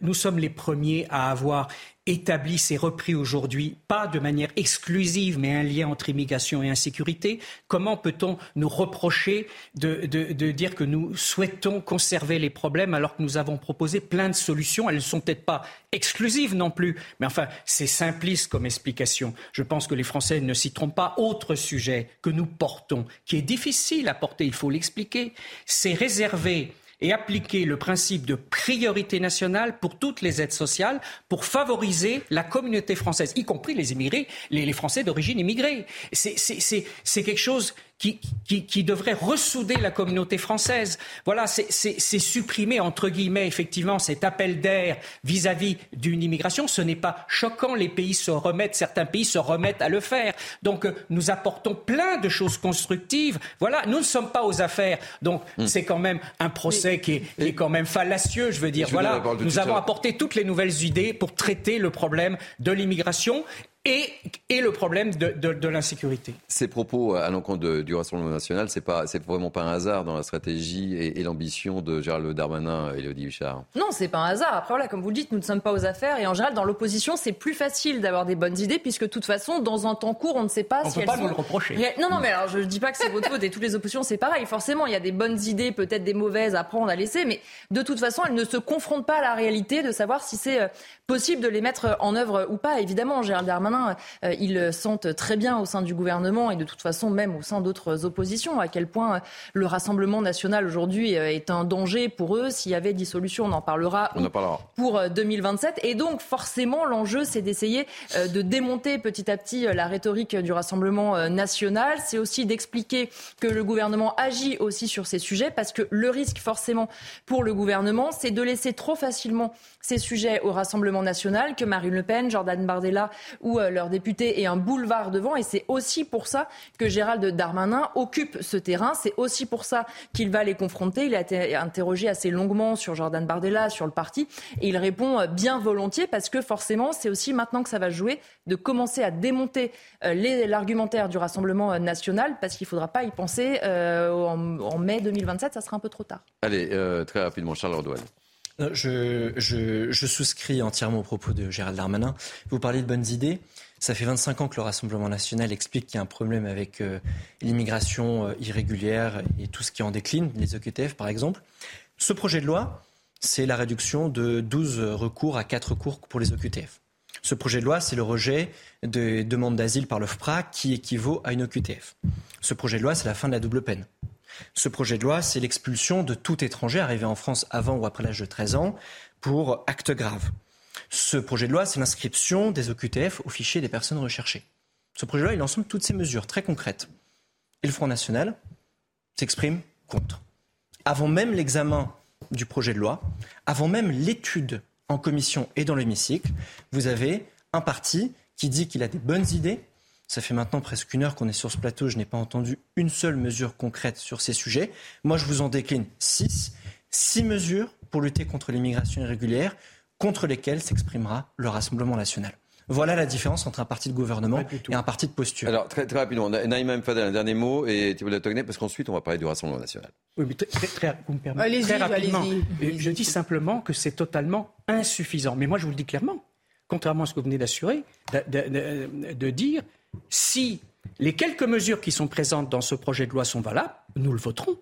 nous sommes les premiers à avoir établi et repris aujourd'hui, pas de manière exclusive, mais un lien entre immigration et insécurité, comment peut-on nous reprocher de, dire que nous souhaitons conserver les problèmes alors que nous avons proposé plein de solutions? Elles ne sont peut-être pas exclusives non plus, mais enfin, c'est simpliste comme explication. Je pense que les Français ne s'y trompent pas. Autre sujet que nous portons, qui est difficile à porter, il faut l'expliquer, c'est réservé et appliquer le principe de priorité nationale pour toutes les aides sociales pour favoriser la communauté française, y compris les immigrés, les, Français d'origine immigrée. C'est quelque chose qui, qui, devrait ressouder la communauté française. Voilà, c'est supprimer, entre guillemets, effectivement, cet appel d'air vis-à-vis d'une immigration. Ce n'est pas choquant. Les pays se remettent, certains pays se remettent à le faire. Donc, euh, nous apportons plein de choses constructives. Voilà, nous ne sommes pas aux affaires. Donc, hmm. c'est quand même un procès qui, est, quand même fallacieux. Je veux dire, voilà, nous avons apporté toutes les nouvelles idées pour traiter le problème de l'immigration et, et le problème de, de, l'insécurité. Ces propos à l'encontre du Rassemblement national, c'est pas, c'est vraiment pas un hasard dans la stratégie et, l'ambition de Gérald Darmanin et Elodie Huchard. Non, c'est pas un hasard. Après, voilà, comme vous le dites, nous ne sommes pas aux affaires et en général, dans l'opposition, c'est plus facile d'avoir des bonnes idées puisque de toute façon, dans un temps court, on ne sait pas on si peut pas nous le reprocher. Non, non, mais alors je ne dis pas que c'est votre faute et toutes les oppositions, c'est pareil. Forcément, il y a des bonnes idées, peut-être des mauvaises à prendre, à laisser, mais de toute façon, elles ne se confrontent pas à la réalité de savoir si c'est euh, possible de les mettre en œuvre ou pas. Évidemment, Gérald Darmanin, euh, il le sentent très bien au sein du gouvernement et de toute façon même au sein d'autres oppositions, à quel point le Rassemblement national aujourd'hui euh, est un danger pour eux? S'il y avait dissolution, on en parlera, on en parlera. pour 2027. Euh, et donc forcément, l'enjeu, c'est d'essayer euh, de démonter petit à petit la rhétorique du Rassemblement national. C'est aussi d'expliquer que le gouvernement agit aussi sur ces sujets parce que le risque forcément pour le gouvernement, c'est de laisser trop facilement ces sujets au Rassemblement national, que Marine Le Pen, Jordan Bardella ou leurs députés aient un boulevard devant. Et c'est aussi pour ça que Gérald Darmanin occupe ce terrain. C'est aussi pour ça qu'il va les confronter. Il a été interrogé assez longuement sur Jordan Bardella, sur le parti. Et il répond bien volontiers parce que forcément, c'est aussi maintenant que ça va jouer de commencer à démonter euh, l'argumentaire du Rassemblement national parce qu'il ne faudra pas y penser euh, en, mai 2027. Ça sera un peu trop tard. Allez, euh, très rapidement, Charles Ordouane. Je, je, souscris entièrement aux propos de Gérald Darmanin. Vous parlez de bonnes idées. Ça fait 25 ans que le Rassemblement national explique qu'il y a un problème avec euh, l'immigration euh, irrégulière et tout ce qui en décline, les OQTF par exemple. Ce projet de loi, c'est la réduction de 12 recours à 4 recours pour les OQTF. Ce projet de loi, c'est le rejet des demandes d'asile par l'OFPRA qui équivaut à une OQTF. Ce projet de loi, c'est la fin de la double peine. Ce projet de loi, c'est l'expulsion de tout étranger arrivé en France avant ou après l'âge de 13 ans pour actes graves. Ce projet de loi, c'est l'inscription des OQTF au fichier des personnes recherchées. Ce projet de loi, il ensemble toutes ces mesures très concrètes. Et le Front National s'exprime contre. Avant même l'examen du projet de loi, avant même l'étude en commission et dans l'hémicycle, vous avez un parti qui dit qu'il a des bonnes idées. Ça fait maintenant presque une heure qu'on est sur ce plateau, je n'ai pas entendu une seule mesure concrète sur ces sujets. Moi, je vous en décline six. Six mesures pour lutter contre l'immigration irrégulière, contre lesquels s'exprimera le Rassemblement national. Voilà la différence entre un parti de gouvernement et un parti de posture. Alors, très, très rapidement, Naïma Mfadel, un dernier mot, et Thibault Togné, parce qu'ensuite, on va parler du Rassemblement national. Oui, mais très, très, vous me permettez, très rapidement. je dis simplement que c'est totalement insuffisant. Mais moi, je vous le dis clairement, contrairement à ce que vous venez d'assurer, de, de dire, si les quelques mesures qui sont présentes dans ce projet de loi sont valables, nous le voterons.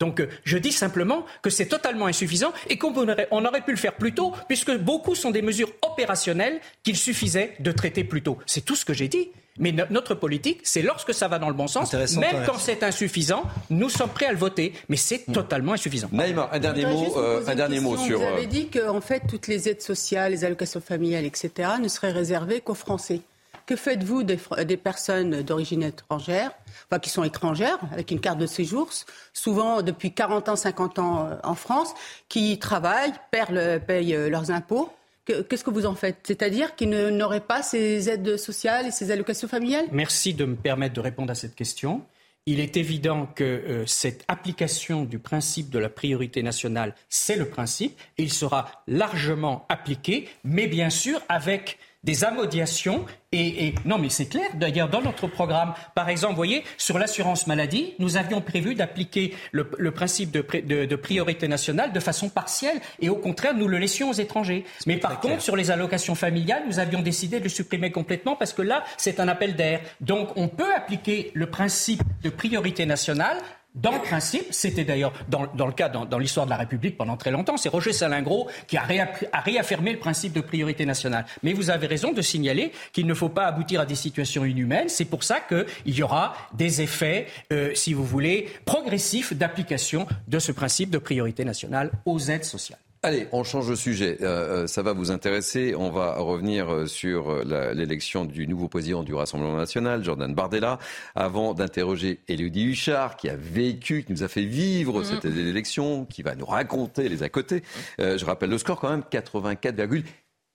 Donc euh, je dis simplement que c'est totalement insuffisant et qu'on aurait, on aurait pu le faire plus tôt, puisque beaucoup sont des mesures opérationnelles qu'il suffisait de traiter plus tôt. C'est tout ce que j'ai dit. Mais notre politique, c'est lorsque ça va dans le bon sens, même quand c'est insuffisant, nous sommes prêts à le voter. Mais c'est hmm. totalement insuffisant. Naïma, un dernier mot, euh, un dernier mot sur. Vous avez euh, dit qu'en fait, toutes les aides sociales, les allocations familiales, etc., ne seraient réservées qu'aux Français. Que faites-vous des, des personnes d'origine étrangère, enfin qui sont étrangères, avec une carte de séjour, souvent depuis 40 ans, 50 ans euh, en France, qui travaillent, payent euh, leurs impôts? Qu'est-ce que vous en faites? C'est-à-dire qu'ils n'auraient pas ces aides sociales et ces allocations familiales? Merci de me permettre de répondre à cette question. Il est évident que euh, cette application du principe de la priorité nationale, c'est le principe, il sera largement appliqué, mais bien sûr avec des amodiations. Et, non, mais c'est clair. D'ailleurs, dans notre programme, par exemple, vous voyez, sur l'assurance maladie, nous avions prévu d'appliquer le, principe de, priorité nationale de façon partielle, et au contraire, nous le laissions aux étrangers. Mais par contre, sur les allocations familiales, nous avions décidé de le supprimer complètement parce que là, c'est un appel d'air. Donc, on peut appliquer le principe de priorité nationale dans le principe, c'était d'ailleurs dans, le cas, dans, l'histoire de la République pendant très longtemps, c'est Roger Salingro qui a, réaffirmé le principe de priorité nationale. Mais vous avez raison de signaler qu'il ne faut pas aboutir à des situations inhumaines. C'est pour ça qu'il y aura des effets, euh, si vous voulez, progressifs d'application de ce principe de priorité nationale aux aides sociales. Allez, on change de sujet. Euh, euh, ça va vous intéresser. On va revenir euh, sur l'élection du nouveau président du Rassemblement national, Jordan Bardella, avant d'interroger Élodie Huchard, qui a vécu, qui nous a fait vivre mm. cette élection, qui va nous raconter les à côté. je rappelle le score quand même, 84,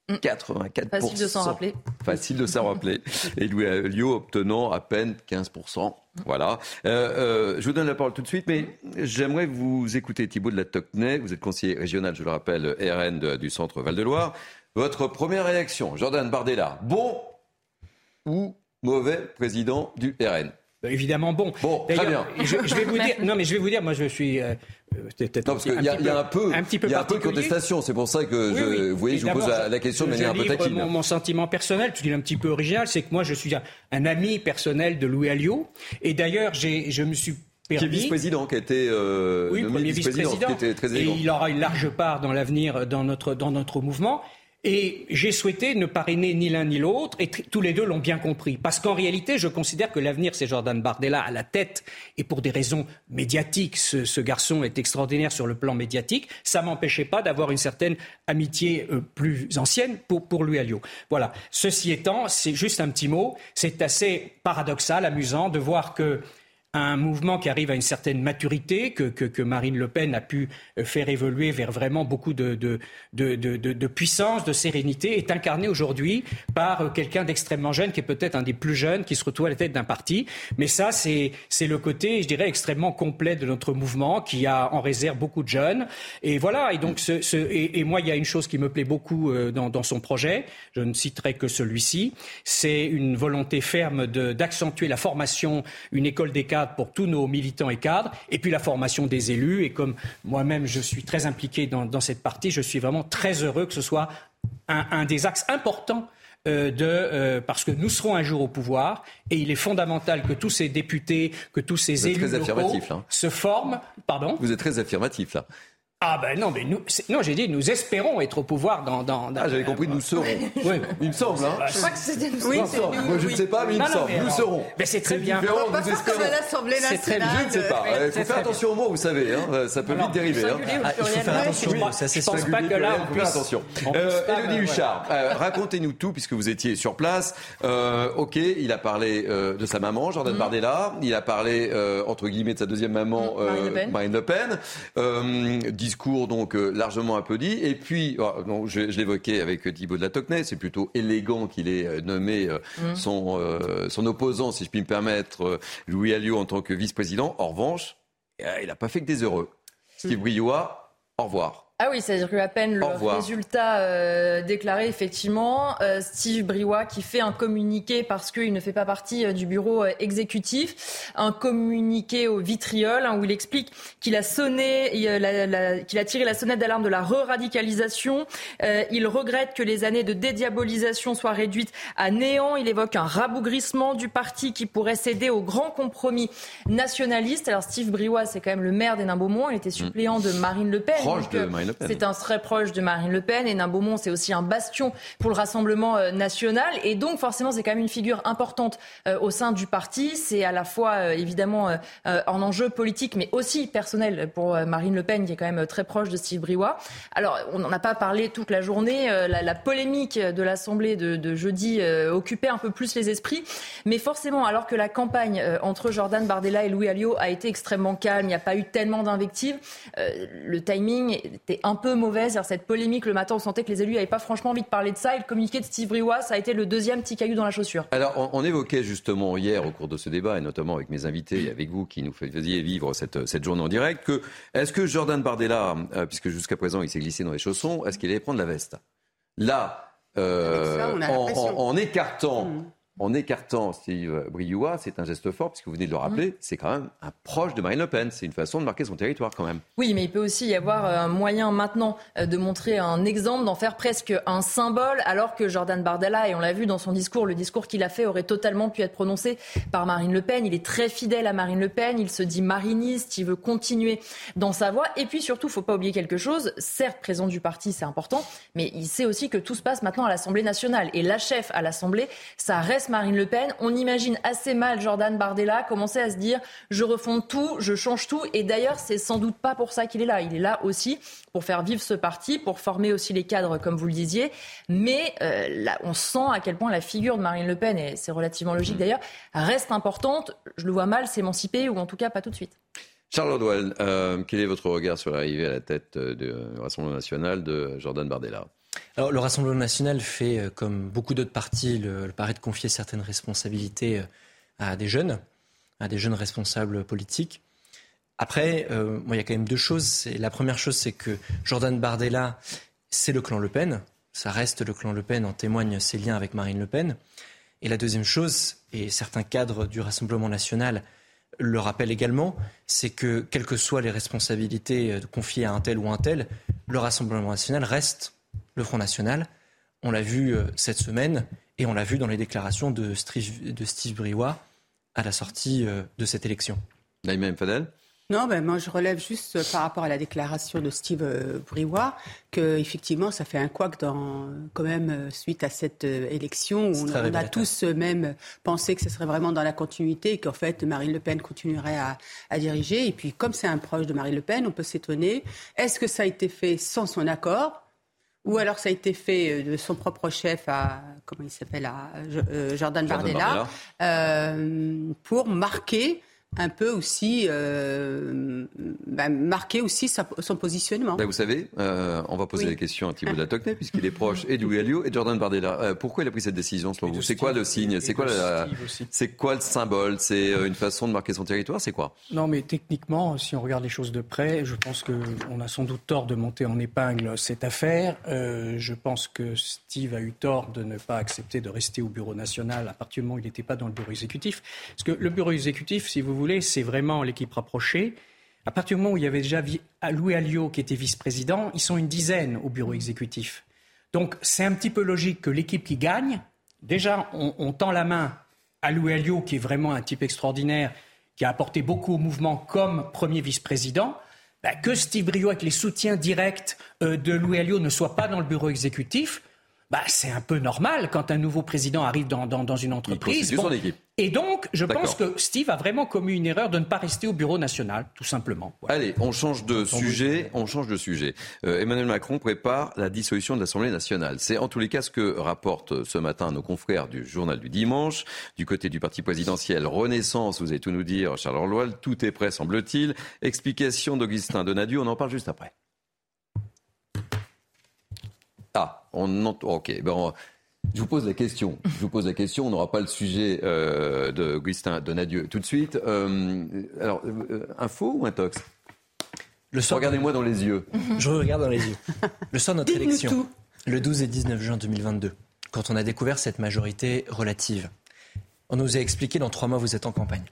84%. Facile de s'en rappeler. Facile de s'en rappeler. Et Louis Alliot obtenant à peine 15%. Voilà. Euh, euh, je vous donne la parole tout de suite, mais j'aimerais vous écouter Thibault de la Tocnay. Vous êtes conseiller régional, je le rappelle, RN du centre Val-de-Loire. Votre première réaction, Jordan Bardella, bon ou mauvais président du RN évidemment bon. Bon, très bien. Je, vais vous dire, non mais je vais vous dire, moi je suis euh, non, parce qu'il y, a un peu, il y a un peu de contestation. C'est pour ça que je, vous voyez, je vous pose la, question de manière un peu taquine. Mon, mon sentiment personnel, tout est un petit peu original, c'est que moi je suis un, ami personnel de Louis Alliot, et d'ailleurs je me suis Permis. Qui est vice-président, qui a été euh, oui, premier vice-président, et il aura une large part dans l'avenir dans notre dans notre mouvement. Et j'ai souhaité ne parrainer ni l'un ni l'autre, et tous les deux l'ont bien compris. Parce qu'en réalité, je considère que l'avenir, c'est Jordan Bardella à la tête, et pour des raisons médiatiques, ce, garçon est extraordinaire sur le plan médiatique, ça m'empêchait pas d'avoir une certaine amitié euh, plus ancienne pour, pour lui, Alliot. Voilà. Ceci étant, c'est juste un petit mot, c'est assez paradoxal, amusant de voir que un mouvement qui arrive à une certaine maturité, que, Marine Le Pen a pu euh, faire évoluer vers vraiment beaucoup de, puissance, de sérénité, est incarné aujourd'hui par euh, quelqu'un d'extrêmement jeune, qui est peut-être un des plus jeunes, qui se retrouve à la tête d'un parti. Mais ça, c'est le côté, je dirais, extrêmement complet de notre mouvement, qui a en réserve beaucoup de jeunes. Et voilà, et donc, et, moi, il y a une chose qui me plaît beaucoup euh, dans, dans son projet, je ne citerai que celui-ci, c'est une volonté ferme d'accentuer la formation, une école des cadres pour tous nos militants et cadres, et puis la formation des élus. Et comme moi-même, je suis très impliqué dans, cette partie, je suis vraiment très heureux que ce soit un, des axes importants euh, de, euh, parce que nous serons un jour au pouvoir et il est fondamental que tous ces députés, que tous ces élus locaux se forment. Pardon? Vous êtes très affirmatif là. Ah ben non, mais nous, non, j'ai dit, nous espérons être au pouvoir dans. dans, ah, j'avais compris, nous serons. Oui. Il me semble, hein. Je crois que c'était nous. Oui, Moi, je ne sais pas, mais il me semble. nous serons. Mais c'est très bien. Différent, on va pas faire comme à l'Assemblée nationale. Je ne sais pas. Il faut faire attention aux mots, vous savez. Hein. Ça peut vite dériver. Hein. Ah, il faut faire attention. Je pense pas que là, on puisse. attention. Élodie euh, Huchard, euh, racontez-nous tout, puisque vous étiez sur place. Euh, ok, il a parlé de sa maman, Jordan mm. Bardella. Il a parlé, entre guillemets, de sa deuxième maman, mm, Marine Le Pen. Discours, donc largement applaudi. Et puis, oh, je, l'évoquais avec Thibault de la Tocnay, c'est plutôt élégant qu'il ait euh, nommé euh, mmh. son, euh, son opposant, si je puis me permettre, Louis Alliot en tant que vice-président. En revanche, il n'a pas fait que des heureux. Steve Briouat, au revoir. Ah oui, c'est-à-dire qu'à peine le résultat euh, déclaré, effectivement, euh, Steve Briouat qui fait un communiqué parce qu'il ne fait pas partie euh, du bureau exécutif, un communiqué au vitriol hein, où il explique qu'il a sonné, qu'il a tiré la sonnette d'alarme de la re-radicalisation. il regrette que les années de dédiabolisation soient réduites à néant. Il évoque un rabougrissement du parti qui pourrait céder au grand compromis nationaliste. Alors Steve Briouat, c'est quand même le maire des. Il était suppléant de Marine Le Pen. Proche de Marine c'est un très proche de Marine Le Pen et Nain-Beaumont, c'est aussi un bastion pour le Rassemblement euh, national. Et donc, forcément, c'est quand même une figure importante euh, au sein du parti. C'est à la fois, euh, évidemment, un enjeu politique, mais aussi personnel pour Marine Le Pen, qui est quand même très proche de Steve Briouat. Alors, on n'en a pas parlé toute la journée. La, polémique de l'Assemblée de, jeudi occupait un peu plus les esprits. Mais forcément, alors que la campagne entre Jordan Bardella et Louis Alliot a été extrêmement calme, il n'y a pas eu tellement d'invectives, le timing était un peu mauvaise. Cette polémique le matin, on sentait que les élus n'avaient pas franchement envie de parler de ça. Et le communiqué de Steve Briouat, ça a été le deuxième petit caillou dans la chaussure. Alors, on, évoquait justement hier, au cours de ce débat, et notamment avec mes invités et avec vous qui nous faisiez vivre cette, cette journée en direct, que est-ce que Jordan Bardella, euh, puisque jusqu'à présent il s'est glissé dans les chaussons, est-ce qu'il allait prendre la veste? Là, euh, en, écartant. Mmh en écartant Steve Briouat, c'est un geste fort, puisque vous venez de le rappeler, mmh. c'est quand même un proche de Marine Le Pen. C'est une façon de marquer son territoire quand même. Oui, mais il peut aussi y avoir un moyen maintenant euh, de montrer un exemple, d'en faire presque un symbole, alors que Jordan Bardella, et on l'a vu dans son discours, le discours qu'il a fait aurait totalement pu être prononcé par Marine Le Pen. Il est très fidèle à Marine Le Pen, il se dit mariniste, il veut continuer dans sa voie. Et puis surtout, il ne faut pas oublier quelque chose, certes, présent du parti, c'est important, mais il sait aussi que tout se passe maintenant à l'Assemblée nationale. Et la chef à l'Assemblée, ça reste Marine Le Pen. On imagine assez mal Jordan Bardella commencer à se dire je refonde tout, je change tout. Et d'ailleurs, c'est sans doute pas pour ça qu'il est là. Il est là aussi pour faire vivre ce parti, pour former aussi les cadres, comme vous le disiez. Mais euh, on sent à quel point la figure de Marine Le Pen, et c'est relativement logique d'ailleurs, reste importante. Je le vois mal s'émanciper, ou en tout cas pas tout de suite. Charles Ordwell, euh, quel est votre regard sur l'arrivée à la tête du Rassemblement national de Jordan Bardella? Le Rassemblement national fait, euh, comme beaucoup d'autres partis, le, le paraît de confier certaines responsabilités euh, à des jeunes, à des jeunes responsables politiques. Après, euh, il y a quand même deux choses. La première chose, c'est que Jordan Bardella, c'est le clan Le Pen. Ça reste le clan Le Pen, en témoignent ses liens avec Marine Le Pen. Et la deuxième chose, et certains cadres du Rassemblement national le rappellent également, c'est que, quelles que soient les responsabilités confiées à un tel ou un tel, le Rassemblement national reste le Front National. On l'a vu euh, cette semaine et on l'a vu dans les déclarations de Steve, de Steve Briouat à la sortie euh, de cette élection. Naïma Fadel? Non, ben moi je relève juste euh, par rapport à la déclaration de Steve Briouat que effectivement ça fait un couac dans quand même suite à cette élection où on, a tous même pensé que ce serait vraiment dans la continuité et qu'en fait Marine Le Pen continuerait à, à diriger. Et puis comme c'est un proche de Marine Le Pen, on peut s'étonner. Est-ce que ça a été fait sans son accord? Ou alors ça a été fait euh, de son propre chef à comment il s'appelle à euh, Jordan, Bardella, euh, pour marquer un peu aussi euh, bah, marquer aussi son positionnement. Bah, vous savez, euh, on va poser des questions à Thibault Latocnet, puisqu'il est proche et du Alliot et de Jordan Bardella. Euh, pourquoi il a pris cette décision selon vous C'est quoi le signe C'est quoi, c'est quoi le symbole C'est une façon de marquer son territoire C'est quoi Non, mais techniquement, si on regarde les choses de près, je pense qu'on a sans doute tort de monter en épingle cette affaire. je pense que Steve a eu tort de ne pas accepter de rester au bureau national à partir du moment où il n'était pas dans le bureau exécutif. Parce que le bureau exécutif, si vous c'est vraiment l'équipe rapprochée. À partir du moment où il y avait déjà Louis Alliot qui était vice-président, ils sont une dizaine au bureau exécutif. Donc c'est un petit peu logique que l'équipe qui gagne, déjà on, tend la main à Louis Alliot qui est vraiment un type extraordinaire, qui a apporté beaucoup au mouvement comme premier vice-président. Bah, que Steve Brio avec les soutiens directs euh, de Louis Alliot ne soit pas dans le bureau exécutif, bah, c'est un peu normal quand un nouveau président arrive dans, dans, une entreprise. Et donc, je pense que Steve a vraiment commis une erreur de ne pas rester au bureau national, tout simplement. Allez, on change de sujet. On change de sujet. Euh, Emmanuel Macron prépare la dissolution de l'Assemblée nationale. C'est en tous les cas ce que rapportent ce matin nos confrères du journal du dimanche. Du côté du parti présidentiel Renaissance, vous allez tout nous dire, Charles Orloil, tout est prêt, semble-t-il. Explication d'Augustin Donadieu, on en parle juste après. On ok. Ben, je vous pose la question. Je vous pose la question. On n'aura pas le sujet euh, d'Augustin Donadieu tout de suite. Euh, alors, euh, info ou intox? Le Regardez-moi dans les yeux. Je regarde dans les yeux. Le soir de notre élection, le 12 et 19 juin 2022, quand on a découvert cette majorité relative, on nous a expliqué dans trois mois, vous êtes en campagne.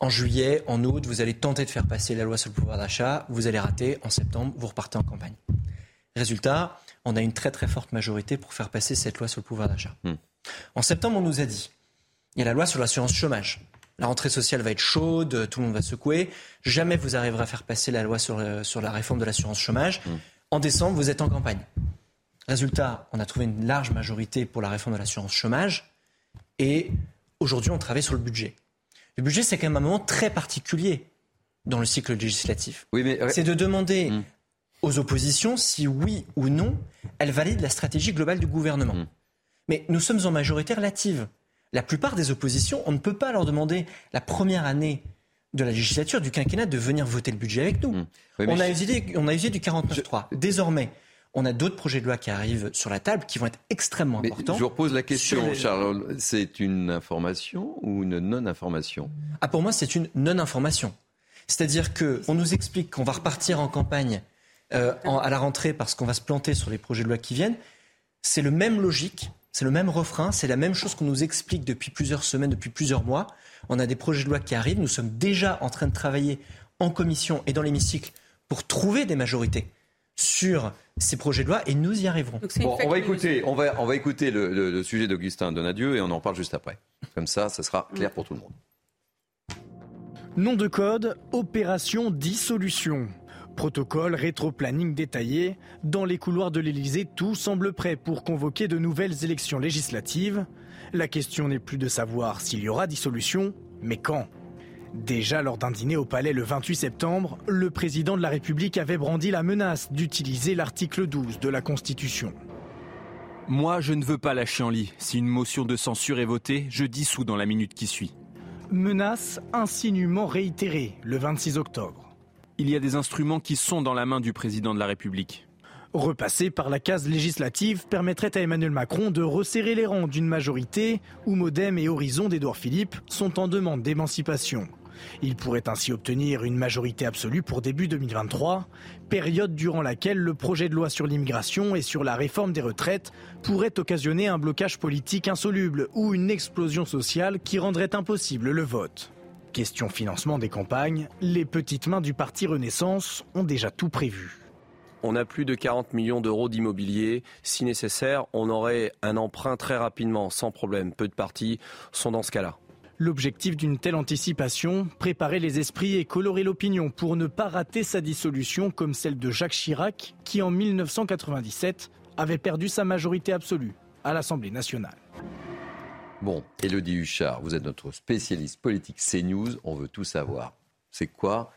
En juillet, en août, vous allez tenter de faire passer la loi sur le pouvoir d'achat, vous allez rater, en septembre, vous repartez en campagne. Résultat, on a une très très forte majorité pour faire passer cette loi sur le pouvoir d'achat. Hmm. En septembre, on nous a dit, il y a la loi sur l'assurance chômage. La rentrée sociale va être chaude, tout le monde va secouer. Jamais vous arriverez à faire passer la loi sur, la réforme de l'assurance chômage. Hmm. En décembre, vous êtes en campagne. Résultat, on a trouvé une large majorité pour la réforme de l'assurance chômage. Et aujourd'hui, on travaille sur le budget. Le budget, c'est quand même un moment très particulier dans le cycle législatif. Oui, C'est de demander hmm. Aux oppositions si oui ou non elles valident la stratégie globale du gouvernement. Hmm. Mais nous sommes en majorité relative. La plupart des oppositions, on ne peut pas leur demander la première année de la législature, du quinquennat, de venir voter le budget avec nous. Hmm. on, a usé, on a usé du 49.3. Désormais, on a d'autres projets de loi qui arrivent sur la table qui vont être extrêmement importants. Je vous repose la question, Charles. C'est une information ou une non-information? Ah, Pour moi, c'est une non-information. C'est-à-dire qu'on nous explique qu'on va repartir en campagne euh, à la rentrée parce qu'on va se planter sur les projets de loi qui viennent. C'est le même logique, c'est le même refrain, c'est la même chose qu'on nous explique depuis plusieurs semaines, depuis plusieurs mois. On a des projets de loi qui arrivent. Nous sommes déjà en train de travailler en commission et dans l'hémicycle pour trouver des majorités sur ces projets de loi et nous y arriverons. on va écouter, on va, on va écouter le, sujet d'Augustin Donadieu et on en parle juste après. Comme ça, ça sera clair pour tout le monde. Nom de code, opération dissolution. Protocole, rétro-planning détaillé. Dans les couloirs de l'Elysée, tout semble prêt pour convoquer de nouvelles élections législatives. La question n'est plus de savoir s'il y aura dissolution, mais quand. Déjà lors d'un dîner au Palais le 28 septembre, le président de la République avait brandi la menace d'utiliser l'article 12 de la Constitution. Moi, je ne veux pas lâcher en lit. Si une motion de censure est votée, je dissous dans la minute qui suit. Menace insinuement réitérée le 26 octobre. Il y a des instruments qui sont dans la main du président de la République. Repasser par la case législative permettrait à Emmanuel Macron de resserrer les rangs d'une majorité où Modem et Horizon d'Édouard Philippe sont en demande d'émancipation. Il pourrait ainsi obtenir une majorité absolue pour début 2023, période durant laquelle le projet de loi sur l'immigration et sur la réforme des retraites pourrait occasionner un blocage politique insoluble ou une explosion sociale qui rendrait impossible le vote. Question financement des campagnes, les petites mains du parti Renaissance ont déjà tout prévu. On a plus de 40 millions d'euros d'immobilier. Si nécessaire, on aurait un emprunt très rapidement, sans problème. Peu de partis sont dans ce cas-là. L'objectif d'une telle anticipation, préparer les esprits et colorer l'opinion pour ne pas rater sa dissolution comme celle de Jacques Chirac, qui en 1997 avait perdu sa majorité absolue à l'Assemblée nationale. Bon, Elodie Huchard, vous êtes notre spécialiste politique CNews, on veut tout savoir. C'est quoi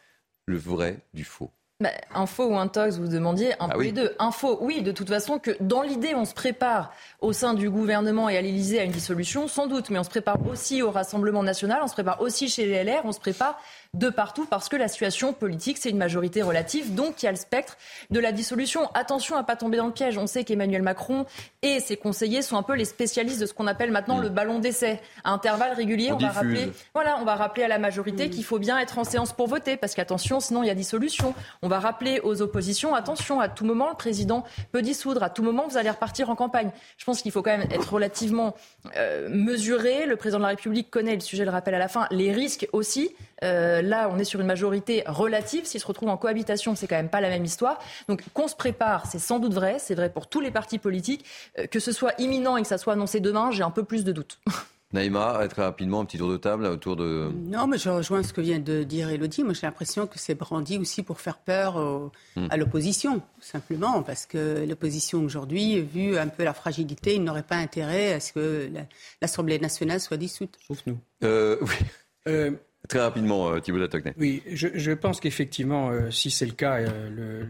le vrai du faux? Bah, info ou intox, vous demandiez un ah peu les deux. Info, oui, de toute façon, que dans l'idée, on se prépare au sein du gouvernement et à l'Élysée à une dissolution, sans doute, mais on se prépare aussi au Rassemblement national, on se prépare aussi chez les LR, on se prépare de partout parce que la situation politique, c'est une majorité relative, donc il y a le spectre de la dissolution. Attention à pas tomber dans le piège. On sait qu'Emmanuel Macron et ses conseillers sont un peu les spécialistes de ce qu'on appelle maintenant le ballon d'essai. À intervalles réguliers, on, va rappeler, voilà, on va rappeler à la majorité qu'il faut bien être en séance pour voter parce qu'attention, sinon il y a dissolution. On va rappeler aux oppositions, attention, à tout moment, le président peut dissoudre. À tout moment, vous allez repartir en campagne. Je pense qu'il faut quand même être relativement euh, mesuré. Le président de la République connaît le sujet, le rappel à la fin, les risques aussi. Euh, là, on est sur une majorité relative. S'ils se retrouvent en cohabitation, c'est quand même pas la même histoire. Donc, qu'on se prépare, c'est sans doute vrai. C'est vrai pour tous les partis politiques. Euh, que ce soit imminent et que ça soit annoncé demain, j'ai un peu plus de doutes. Naïma, très rapidement, un petit tour de table autour de. Non, mais je rejoins ce que vient de dire Elodie. Moi, j'ai l'impression que c'est brandi aussi pour faire peur hmm. à l'opposition, simplement, parce que l'opposition aujourd'hui, vu un peu la fragilité, il n'aurait pas intérêt à ce que l'Assemblée nationale soit dissoute. Sauf nous. Euh, oui. Euh, Très rapidement, euh, Thibault Latocnet. Oui, je, pense qu'effectivement, euh, si c'est le cas, euh, le,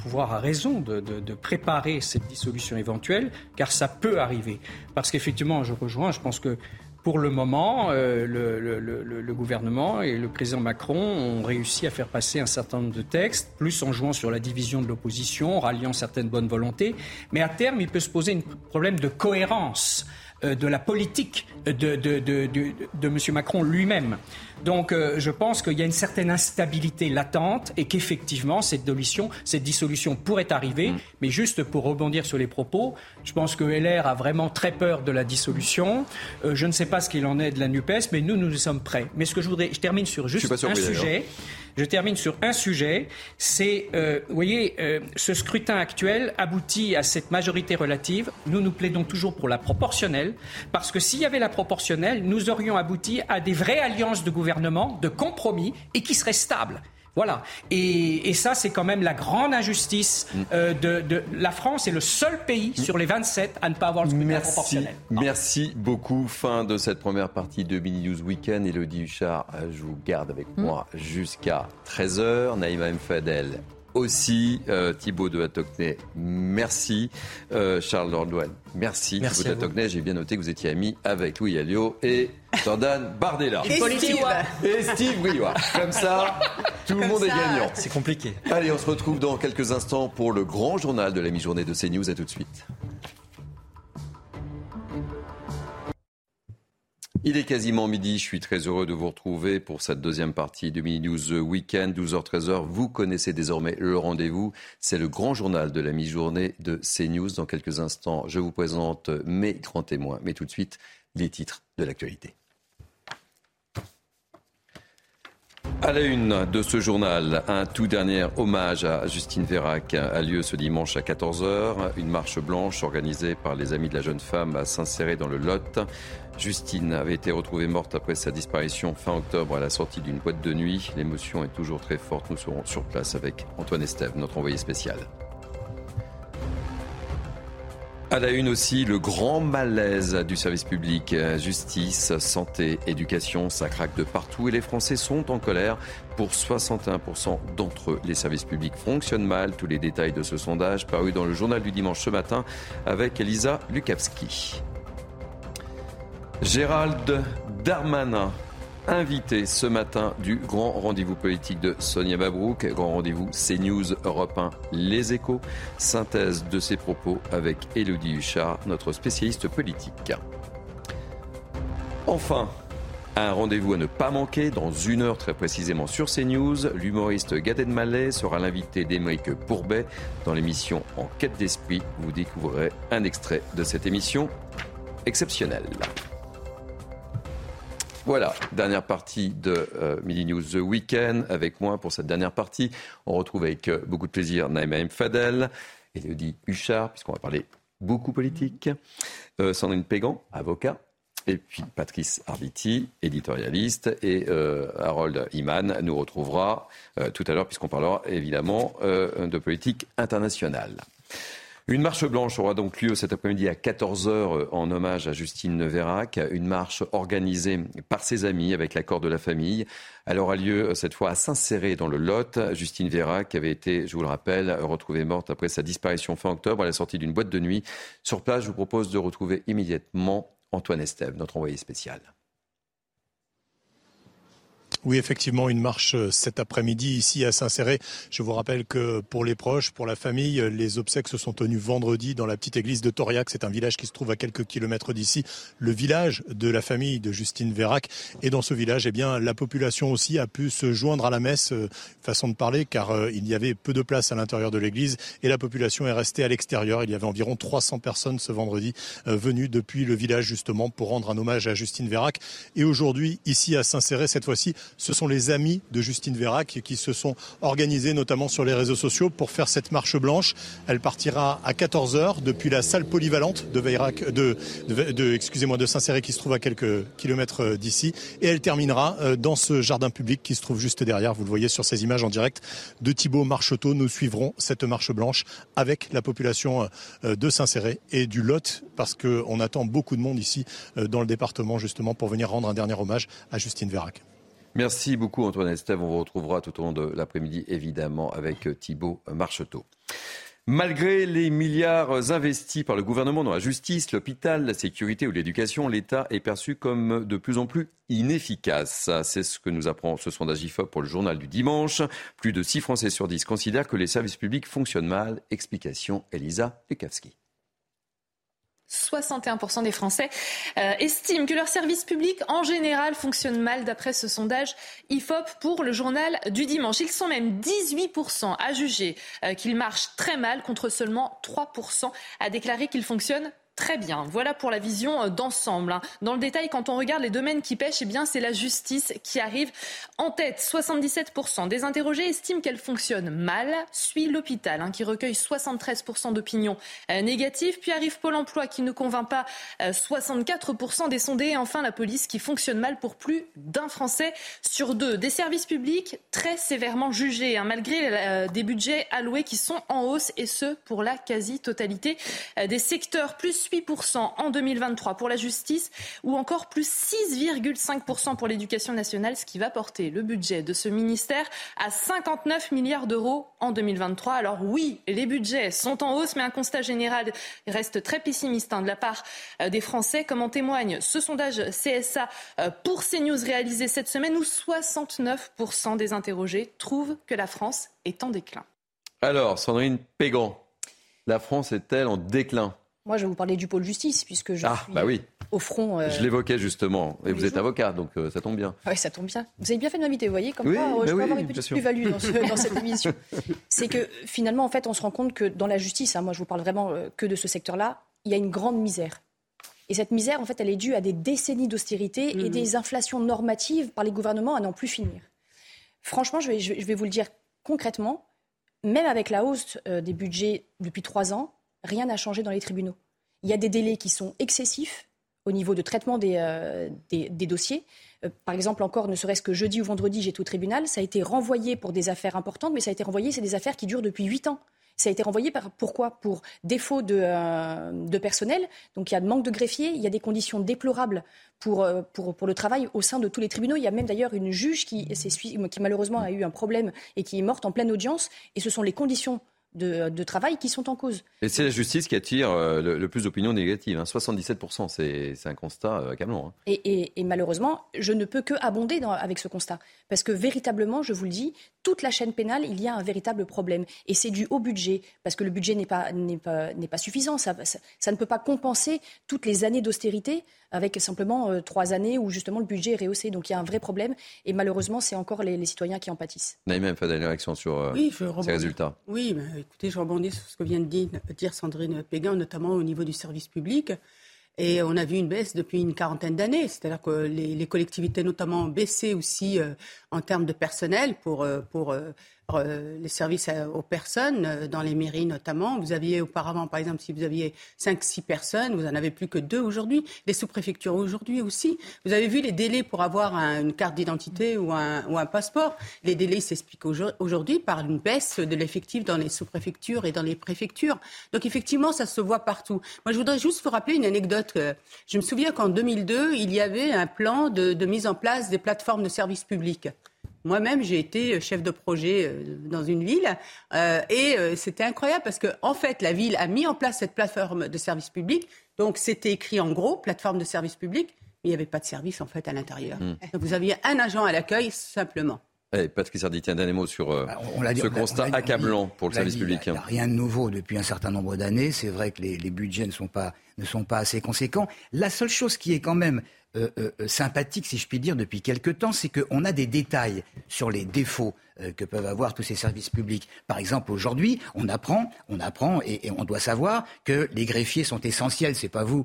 pouvoir a raison de, préparer cette dissolution éventuelle, car ça peut arriver. Parce qu'effectivement, je rejoins, je pense que pour le moment, le, le, gouvernement et le président Macron ont réussi à faire passer un certain nombre de textes, plus en jouant sur la division de l'opposition, ralliant certaines bonnes volontés. Mais à terme, il peut se poser un problème de cohérence de la politique de, de, de, de M. Macron lui-même. Donc euh, je pense qu'il y a une certaine instabilité latente et qu'effectivement cette dissolution, cette dissolution pourrait arriver. Mm. Mais juste pour rebondir sur les propos, je pense que LR a vraiment très peur de la dissolution. Euh, je ne sais pas ce qu'il en est de la NUPES, mais nous, nous sommes prêts. Mais ce que je voudrais, je termine sur juste un sujet. Je termine sur un sujet. C'est, euh, vous voyez, euh, ce scrutin actuel aboutit à cette majorité relative. Nous, nous plaidons toujours pour la proportionnelle, parce que s'il y avait la proportionnelle, nous aurions abouti à des vraies alliances de gouvernement, de compromis, et qui seraient stables. Voilà. Et, ça, c'est quand même la grande injustice mm. euh, de, la France est le seul pays sur les 27 à ne pas avoir le scrutin Merci. proportionnel. Merci beaucoup. Fin de cette première partie de Mini News Weekend. Elodie Huchard, euh, je vous garde avec mm. moi jusqu'à 13h. Naïma M. Fadel aussi. Euh, Thibaut de Hatocnay, merci. Euh, Charles Lordouane, merci. merci Thibaut de j'ai bien noté que vous étiez ami avec Louis Alliot et Jordan Bardella. Et, Steve. Et Steve Comme ça, tout le monde est gagnant. C'est compliqué. Allez, on se retrouve dans quelques instants pour le grand journal de la mi-journée de CNews. À tout de suite. Il est quasiment midi, je suis très heureux de vous retrouver pour cette deuxième partie de Mini News Weekend, 12h-13h. Vous connaissez désormais le rendez-vous, c'est le grand journal de la mi-journée de CNews. Dans quelques instants, je vous présente mes grands témoins, mais tout de suite, les titres de l'actualité. À la une de ce journal, un tout dernier hommage à Justine Vérac a lieu ce dimanche à 14h. Une marche blanche organisée par les amis de la jeune femme à s'insérer dans le Lot. Justine avait été retrouvée morte après sa disparition fin octobre à la sortie d'une boîte de nuit. L'émotion est toujours très forte. Nous serons sur place avec Antoine Estève, notre envoyé spécial. À la une aussi, le grand malaise du service public. Justice, santé, éducation, ça craque de partout et les Français sont en colère. Pour 61% d'entre eux, les services publics fonctionnent mal. Tous les détails de ce sondage paru dans le journal du dimanche ce matin avec Elisa Lukavski. Gérald Darmanin, invité ce matin du grand rendez-vous politique de Sonia Mabrouk, grand rendez-vous CNews Europe 1 Les Échos, synthèse de ses propos avec Elodie Huchard, notre spécialiste politique. Enfin, un rendez-vous à ne pas manquer dans une heure très précisément sur CNews. L'humoriste Gad Elmaleh sera l'invité d'Émeric Pourbet dans l'émission En quête d'esprit. Vous découvrirez un extrait de cette émission exceptionnelle. Voilà, dernière partie de euh, Midi News The Weekend. Avec moi pour cette dernière partie, on retrouve avec euh, beaucoup de plaisir Naïma M. Fadel, Elodie Huchard, puisqu'on va parler beaucoup politique, euh, Sandrine Pégan, avocat, et puis Patrice Arditi, éditorialiste, et Harold Iman nous retrouvera tout à l'heure, puisqu'on parlera évidemment de politique internationale. Une marche blanche aura donc lieu cet après-midi à 14h euh, en hommage à Justine Vérac. Une marche organisée par ses amis avec l'accord de la famille. Elle aura lieu euh, cette fois à Saint-Céré dans le Lot. Justine Vérac avait été, je vous le rappelle, retrouvée morte après sa disparition fin octobre à la sortie d'une boîte de nuit. Sur place, je vous propose de retrouver immédiatement Antoine Estève, notre envoyé spécial. Oui, effectivement, une marche euh, cet après-midi ici à Saint-Céré. Je vous rappelle que pour les proches, pour la famille, les obsèques se sont tenues vendredi dans la petite église de Toriac. C'est un village qui se trouve à quelques kilomètres d'ici, le village de la famille de Justine Vérac. Et dans ce village, eh bien, la population aussi a pu se joindre à la messe, euh, façon de parler, car euh, il y avait peu de place à l'intérieur de l'église et la population est restée à l'extérieur. Il y avait environ 300 personnes ce vendredi venues depuis le village justement pour rendre un hommage à Justine Vérac. Et aujourd'hui, ici à Saint-Céré, cette fois-ci, ce sont les amis de Justine Vérac qui se sont organisés notamment sur les réseaux sociaux pour faire cette marche blanche. Elle partira à 14h depuis la salle polyvalente de de, excusez-moi, de Saint-Céré qui se trouve à quelques kilomètres euh, d'ici et elle terminera euh, dans ce jardin public qui se trouve juste derrière. Vous le voyez sur ces images en direct de Thibault Marcheteau. Nous suivrons cette marche blanche avec la population euh, de Saint-Céré et du Lot parce qu'on attend beaucoup de monde ici dans le département justement pour venir rendre un dernier hommage à Justine Vérac. Merci beaucoup Antoine Estève. On vous retrouvera tout au long de l'après-midi, évidemment, avec Thibault Marcheteau. Malgré les milliards investis par le gouvernement dans la justice, l'hôpital, la sécurité ou l'éducation, l'État est perçu comme de plus en plus inefficace. C'est ce que nous apprend ce sondage IFOP pour le journal du dimanche. Plus de 6 Français sur 10 considèrent que les services publics fonctionnent mal. Explication Elisa Lukavski. 61% des Français euh, estiment que leur service public en général fonctionne mal d'après ce sondage IFOP pour le journal du dimanche. Ils sont même 18% à juger euh, qu'il marche très mal contre seulement 3% à déclarer qu'il fonctionne Très bien. Voilà pour la vision euh, d'ensemble. Hein. Dans le détail, quand on regarde les domaines qui pêchent, eh bien, c'est la justice qui arrive en tête. 77% des interrogés estiment qu'elle fonctionne mal. Suit l'hôpital, hein, qui recueille 73% d'opinions euh, négatives. Puis arrive Pôle emploi, qui ne convainc pas 64% euh, des sondés. Et enfin, la police, qui fonctionne mal pour plus d'un Français sur deux. Des services publics très sévèrement jugés, hein, malgré des budgets alloués qui sont en hausse, et ce, pour la quasi-totalité des secteurs. Plus 8% en 2023 pour la justice ou encore plus 6,5% pour l'éducation nationale, ce qui va porter le budget de ce ministère à 59 milliards d'euros en 2023. Alors oui, les budgets sont en hausse, mais un constat général reste très pessimiste hein, de la part euh, des Français, comme en témoigne ce sondage CSA euh, pour CNews réalisé cette semaine où 69% des interrogés trouvent que la France est en déclin. Alors, Sandrine Pégan, la France est-elle en déclin? Moi, je vais vous parler du pôle justice, puisque je ah, suis bah oui. au front. Euh, je l'évoquais justement. Et vous êtes avocat, donc euh, ça tombe bien. Oui, ça tombe bien. Vous avez bien fait de m'inviter, vous voyez, comme quoi euh, je peux avoir une petite plus-value dans, cette émission. C'est que finalement, en fait, on se rend compte que dans la justice, hein, moi je vous parle vraiment que de ce secteur-là, il y a une grande misère. Et cette misère, en fait, elle est due à des décennies d'austérité et mmh. des inflations normatives par les gouvernements à n'en plus finir. Franchement, je vais, je vais vous le dire concrètement, même avec la hausse des budgets depuis trois ans, rien n'a changé dans les tribunaux. Il y a des délais qui sont excessifs au niveau de traitement des, euh, dossiers. Euh, par exemple, encore, ne serait-ce que jeudi ou vendredi, j'étais au tribunal, ça a été renvoyé pour des affaires importantes, mais ça a été renvoyé, c'est des affaires qui durent depuis huit ans. Ça a été renvoyé par, pourquoi? Pour défaut de, euh, personnel. Donc il y a manque de greffiers, il y a des conditions déplorables pour, le travail au sein de tous les tribunaux. Il y a même d'ailleurs une juge qui, qui malheureusement a eu un problème et qui est morte en pleine audience. Et ce sont les conditions de, travail qui sont en cause. Et c'est la justice qui attire euh, le, plus d'opinions négatives. 77%, hein. c'est un constat euh, accablant. Hein. Et, malheureusement, je ne peux que abonder avec ce constat. Parce que véritablement, je vous le dis, toute la chaîne pénale, il y a un véritable problème. Et c'est dû au budget. Parce que le budget n'est pas, pas, pas, suffisant. Ça, ça, ne peut pas compenser toutes les années d'austérité avec simplement euh, trois années où justement le budget est rehaussé. Donc il y a un vrai problème. Et malheureusement, c'est encore les, citoyens qui en pâtissent. Naïm, fait une réaction sur ces résultats. Oui, écoutez, je rebondis sur ce que vient de dire, Sandrine Péguin, notamment au niveau du service public. Et on a vu une baisse depuis une quarantaine d'années. C'est-à-dire que les, collectivités, notamment, ont baissé aussi euh, en termes de personnel pour, euh, pour euh, les services aux personnes, euh, dans les mairies notamment. Vous aviez auparavant, par exemple, si vous aviez 5-6 personnes, vous n'en avez plus que deux aujourd'hui. Les sous-préfectures aujourd'hui aussi. Vous avez vu les délais pour avoir une carte d'identité ou un, passeport. Les délais s'expliquent aujourd'hui par une baisse de l'effectif dans les sous-préfectures et dans les préfectures. Donc effectivement, ça se voit partout. Moi, je voudrais juste vous rappeler une anecdote. Je me souviens qu'en 2002, il y avait un plan de mise en place des plateformes de services publics. Moi-même, j'ai été chef de projet euh, dans une ville euh, et euh, c'était incroyable parce que, en fait, la ville a mis en place cette plateforme de service public. Donc, c'était écrit en gros plateforme de service public, mais il n'y avait pas de service en fait à l'intérieur. Hmm. Vous aviez un agent à l'accueil simplement. Eh, Patrick Sardi, tiens, un dernier mot sur bah, ce constat accablant pour le service public. Il n'y a rien de nouveau depuis un certain nombre d'années. C'est vrai que les, les, budgets ne sont, pas, ne sont pas assez conséquents. La seule chose qui est quand même euh, euh, euh, sympathique, si je puis dire, depuis quelque temps, c'est qu'on a des détails sur les défauts que peuvent avoir tous ces services publics. Par exemple, aujourd'hui, on apprend, on apprend et, on doit savoir que les greffiers sont essentiels. C'est pas vous,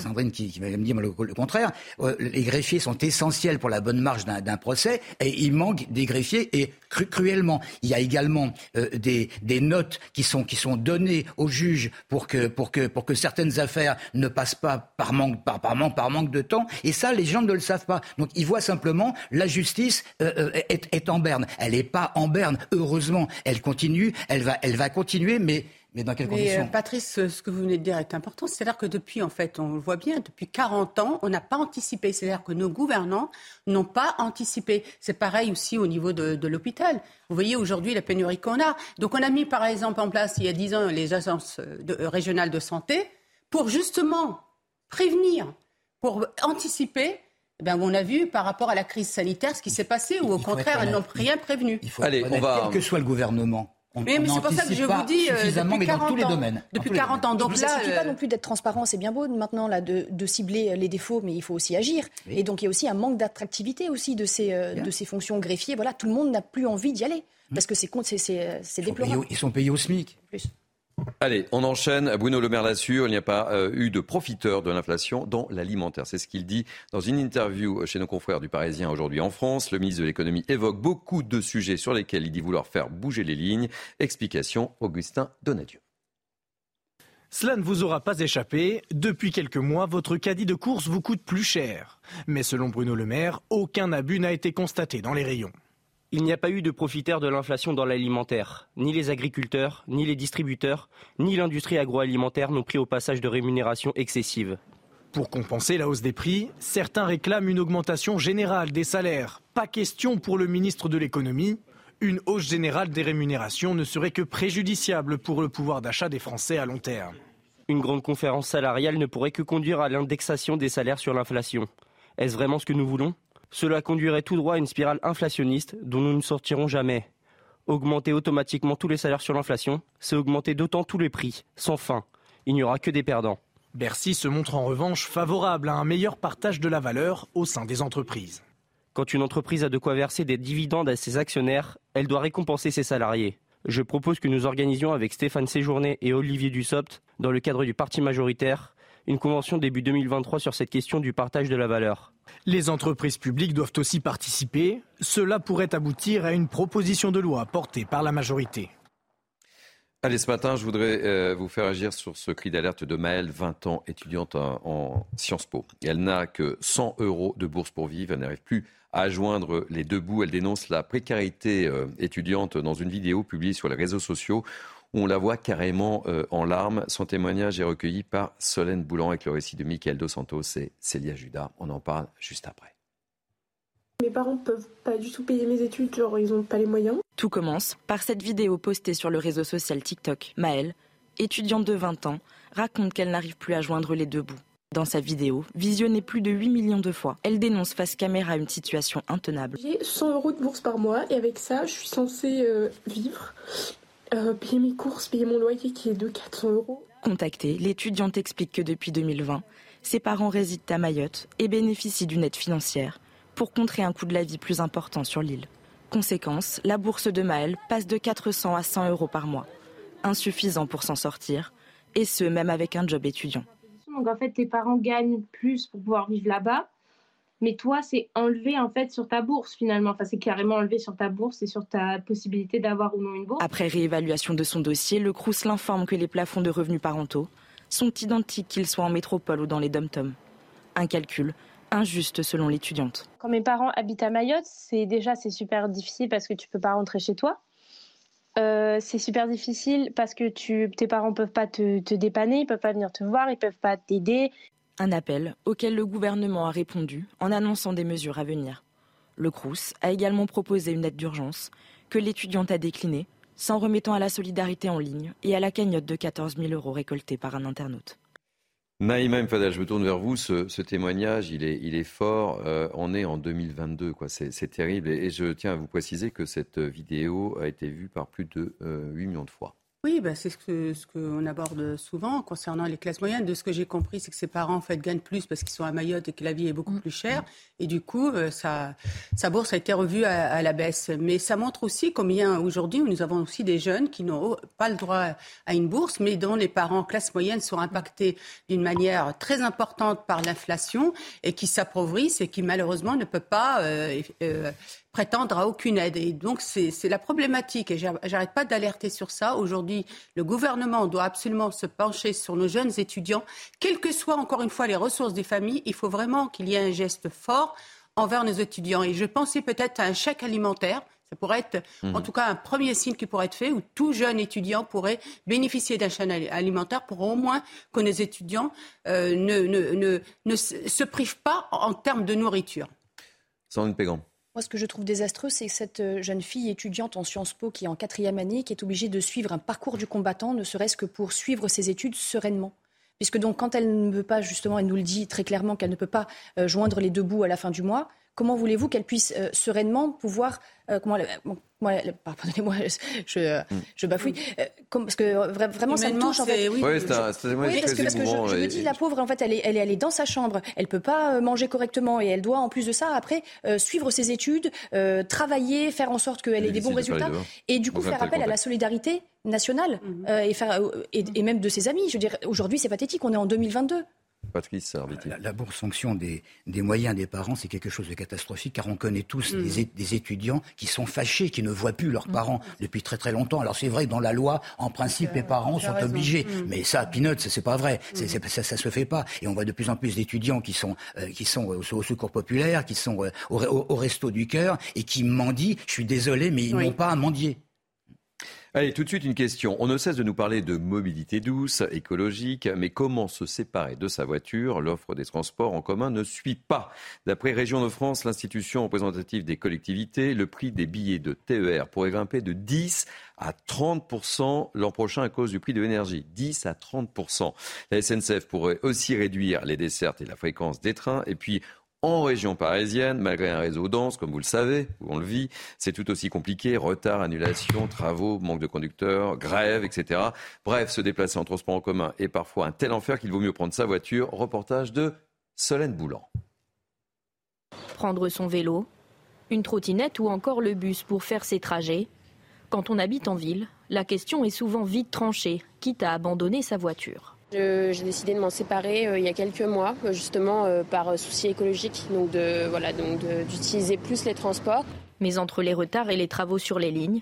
Sandrine, qui, qui va me dire le, contraire. les greffiers sont essentiels pour la bonne marche d'un procès et il manque des greffiers et cruellement. Il y a également des, notes qui sont, qui sont données aux juges pour que, pour que, pour que certaines affaires ne passent pas par manque, par manque de temps et ça, les gens ne le savent pas. Donc ils voient simplement la justice euh, euh, est, en berne. Elle n'est pas en berne, heureusement. Elle continue, elle va, elle va continuer, mais mais dans quelles conditions euh, Patrice, ce que vous venez de dire est important. C'est-à-dire que depuis, en fait, on le voit bien, depuis 40 ans, on n'a pas anticipé. C'est-à-dire que nos gouvernants n'ont pas anticipé. C'est pareil aussi au niveau de, l'hôpital. Vous voyez aujourd'hui la pénurie qu'on a. Donc on a mis, par exemple, en place, il y a 10 ans, les agences régionales de santé pour justement prévenir pour anticiper eh ben, on a vu par rapport à la crise sanitaire ce qui s'est passé, ou au contraire, elles n'ont rien prévenu. Il faut Allez, on va... Quel que soit le gouvernement, mais, c'est pour ça que je vous dis euh, depuis 40 tous les ans, domaines. Depuis 40 ans. Donc il là, ne suffit pas non plus d'être transparent, c'est bien beau maintenant là de, de, cibler les défauts, mais il faut aussi agir. Et donc il y a aussi un manque d'attractivité aussi de ces de ces fonctions greffiers. Voilà, tout le monde n'a plus envie d'y aller parce que c'est c'est déplorable. Ils sont payés au SMIC. Plus. Allez, on enchaîne. Bruno Le Maire l'assure, il n'y a pas euh, eu de profiteurs de l'inflation dans l'alimentaire. C'est ce qu'il dit dans une interview chez nos confrères du Parisien aujourd'hui en France. Le ministre de l'économie évoque beaucoup de sujets sur lesquels il dit vouloir faire bouger les lignes. Explication, Augustin Donadieu. Cela ne vous aura pas échappé. Depuis quelques mois, votre caddie de course vous coûte plus cher. Mais selon Bruno Le Maire, aucun abus n'a été constaté dans les rayons. Il n'y a pas eu de profiteurs de l'inflation dans l'alimentaire. Ni les agriculteurs, ni les distributeurs, ni l'industrie agroalimentaire n'ont pris au passage de rémunération excessive. Pour compenser la hausse des prix, certains réclament une augmentation générale des salaires. Pas question pour le ministre de l'économie. Une hausse générale des rémunérations ne serait que préjudiciable pour le pouvoir d'achat des Français à long terme. Une grande conférence salariale ne pourrait que conduire à l'indexation des salaires sur l'inflation. Est-ce vraiment ce que nous voulons? Cela conduirait tout droit à une spirale inflationniste dont nous ne sortirons jamais. Augmenter automatiquement tous les salaires sur l'inflation, c'est augmenter d'autant tous les prix, sans fin. Il n'y aura que des perdants. Bercy se montre en revanche favorable à un meilleur partage de la valeur au sein des entreprises. Quand une entreprise a de quoi verser des dividendes à ses actionnaires, elle doit récompenser ses salariés. Je propose que nous organisions avec Stéphane Séjourné et Olivier Dussopt, dans le cadre du parti majoritaire, une convention début 2023 sur cette question du partage de la valeur. Les entreprises publiques doivent aussi participer. Cela pourrait aboutir à une proposition de loi portée par la majorité. Allez, ce matin, je voudrais euh, vous faire agir sur ce cri d'alerte de Maëlle, 20 ans, étudiante en, Sciences Po. Elle n'a que 100 euros de bourse pour vivre. Elle n'arrive plus à joindre les deux bouts. Elle dénonce la précarité euh, étudiante dans une vidéo publiée sur les réseaux sociaux on la voit carrément euh, en larmes. Son témoignage est recueilli par Solène Boulan avec le récit de Michael Dos Santos et Célia Judas. On en parle juste après. Mes parents peuvent pas du tout payer mes études, genre ils ont pas les moyens. Tout commence par cette vidéo postée sur le réseau social TikTok. Maëlle, étudiante de 20 ans, raconte qu'elle n'arrive plus à joindre les deux bouts. Dans sa vidéo, visionnée plus de 8 millions de fois, elle dénonce face caméra une situation intenable. J'ai 100 euros de bourse par mois et avec ça, je suis censée euh, vivre. Euh, payer mes courses, payer mon loyer qui est de 400 euros. Contactée, l'étudiante explique que depuis 2020, ses parents résident à Mayotte et bénéficient d'une aide financière pour contrer un coût de la vie plus important sur l'île. Conséquence, la bourse de Maël passe de 400 à 100 euros par mois, insuffisant pour s'en sortir, et ce même avec un job étudiant. Donc en fait, tes parents gagnent plus pour pouvoir vivre là-bas, mais toi, c'est enlevé en fait sur ta bourse finalement. Enfin, c'est carrément enlevé sur ta bourse et sur ta possibilité d'avoir ou non une bourse. Après réévaluation de son dossier, le CRUS l'informe que les plafonds de revenus parentaux sont identiques qu'ils soient en métropole ou dans les dom-toms. Un calcul injuste selon l'étudiante. Quand mes parents habitent à Mayotte, c'est déjà c'est super difficile parce que tu peux pas rentrer chez toi. Euh, c'est super difficile parce que tu, tes parents peuvent pas te, te, dépanner, ils peuvent pas venir te voir, ils peuvent pas t'aider. Un appel auquel le gouvernement a répondu en annonçant des mesures à venir. Le CRUS a également proposé une aide d'urgence que l'étudiante a déclinée, s'en remettant à la solidarité en ligne et à la cagnotte de 14 000 euros récoltés par un internaute. Naïma Mfadal, je me tourne vers vous. Ce, témoignage, il est, fort. euh, on est en 2022, quoi. C'est terrible. Et, je tiens à vous préciser que cette vidéo a été vue par plus de 8 euh, millions de fois. Oui, bah, c'est ce qu'on ce que aborde souvent concernant les classes moyennes. De ce que j'ai compris, c'est que ses parents en fait, gagnent plus parce qu'ils sont à Mayotte et que la vie est beaucoup mm. plus chère. Et du coup, euh, sa, sa, bourse a été revue à, à, la baisse. Mais ça montre aussi combien aujourd'hui, nous avons aussi des jeunes qui n'ont pas le droit à une bourse, mais dont les parents classe moyenne sont impactés d'une manière très importante par l'inflation et qui s'appauvrissent et qui malheureusement ne peuvent pas euh, euh, prétendre à aucune aide. Et donc, c'est la problématique. Et j'arrête pas d'alerter sur ça. Aujourd'hui, le gouvernement doit absolument se pencher sur nos jeunes étudiants. Quelles que soient, encore une fois, les ressources des familles, il faut vraiment qu'il y ait un geste fort envers nos étudiants. Et je pensais peut-être à un chèque alimentaire. Ça pourrait être, en mmh. tout cas, un premier signe qui pourrait être fait, où tout jeune étudiant pourrait bénéficier d'un chèque alimentaire pour au moins que nos étudiants euh, ne, ne, ne, se privent pas en, termes de nourriture. Sandrine Pégan. Moi, ce que je trouve désastreux, c'est cette euh, jeune fille étudiante en Sciences Po qui est en quatrième année, qui est obligée de suivre un parcours du combattant, ne serait-ce que pour suivre ses études sereinement. Puisque donc, quand elle ne veut pas, justement, elle nous le dit très clairement qu'elle ne peut pas euh, joindre les deux bouts à la fin du mois, comment voulez-vous qu'elle puisse sereinement pouvoir comment pardonnez-moi, je, mm. je, bafouille, parce que vraiment ça me touche en fait. Oui, c'est parce que, je, me dis la pauvre en fait elle est, elle est, dans sa chambre, elle peut pas manger correctement et elle doit en plus de ça après suivre ses études, travailler, faire en sorte qu'elle ait des bons résultats et du coup faire appel à la solidarité nationale mhm. euh, et, faire, euh, et, même de ses amis. Je veux dire, aujourd'hui, c'est pathétique, on est en 2022. Patrice la, la bourse fonction des, des, moyens des parents, c'est quelque chose de catastrophique, car on connaît tous mhm. des, étudiants qui sont fâchés, qui ne voient plus leurs mhm. parents depuis très très longtemps. Alors c'est vrai, dans la loi, en principe, les parents sont obligés. Mais ça, peanuts, c'est pas vrai. ça, ça se fait pas. Et on voit de plus en plus d'étudiants qui sont, euh, qui sont au, secours populaire, qui sont au, au, resto du cœur, et qui mendient. Je suis désolé, mais ils n'ont pas à mendier. Allez, tout de suite une question. On ne cesse de nous parler de mobilité douce, écologique, mais comment se séparer de sa voiture? L'offre des transports en commun ne suit pas. D'après Région de France, l'institution représentative des collectivités, le prix des billets de TER pourrait grimper de 10 à 30% l'an prochain à cause du prix de l'énergie. 10 à 30%. La SNCF pourrait aussi réduire les dessertes et la fréquence des trains. Et puis, en région parisienne, malgré un réseau dense, comme vous le savez, où on le vit, c'est tout aussi compliqué. Retard, annulation, travaux, manque de conducteurs, grève, etc. Bref, se déplacer en transport en commun est parfois un tel enfer qu'il vaut mieux prendre sa voiture. Reportage de Solène Boulan. Prendre son vélo, une trottinette ou encore le bus pour faire ses trajets. Quand on habite en ville, la question est souvent vite tranchée, quitte à abandonner sa voiture. J'ai décidé de m'en séparer euh, il y a quelques mois, euh, justement euh, par souci écologique, donc de voilà, donc d'utiliser plus les transports. Mais entre les retards et les travaux sur les lignes,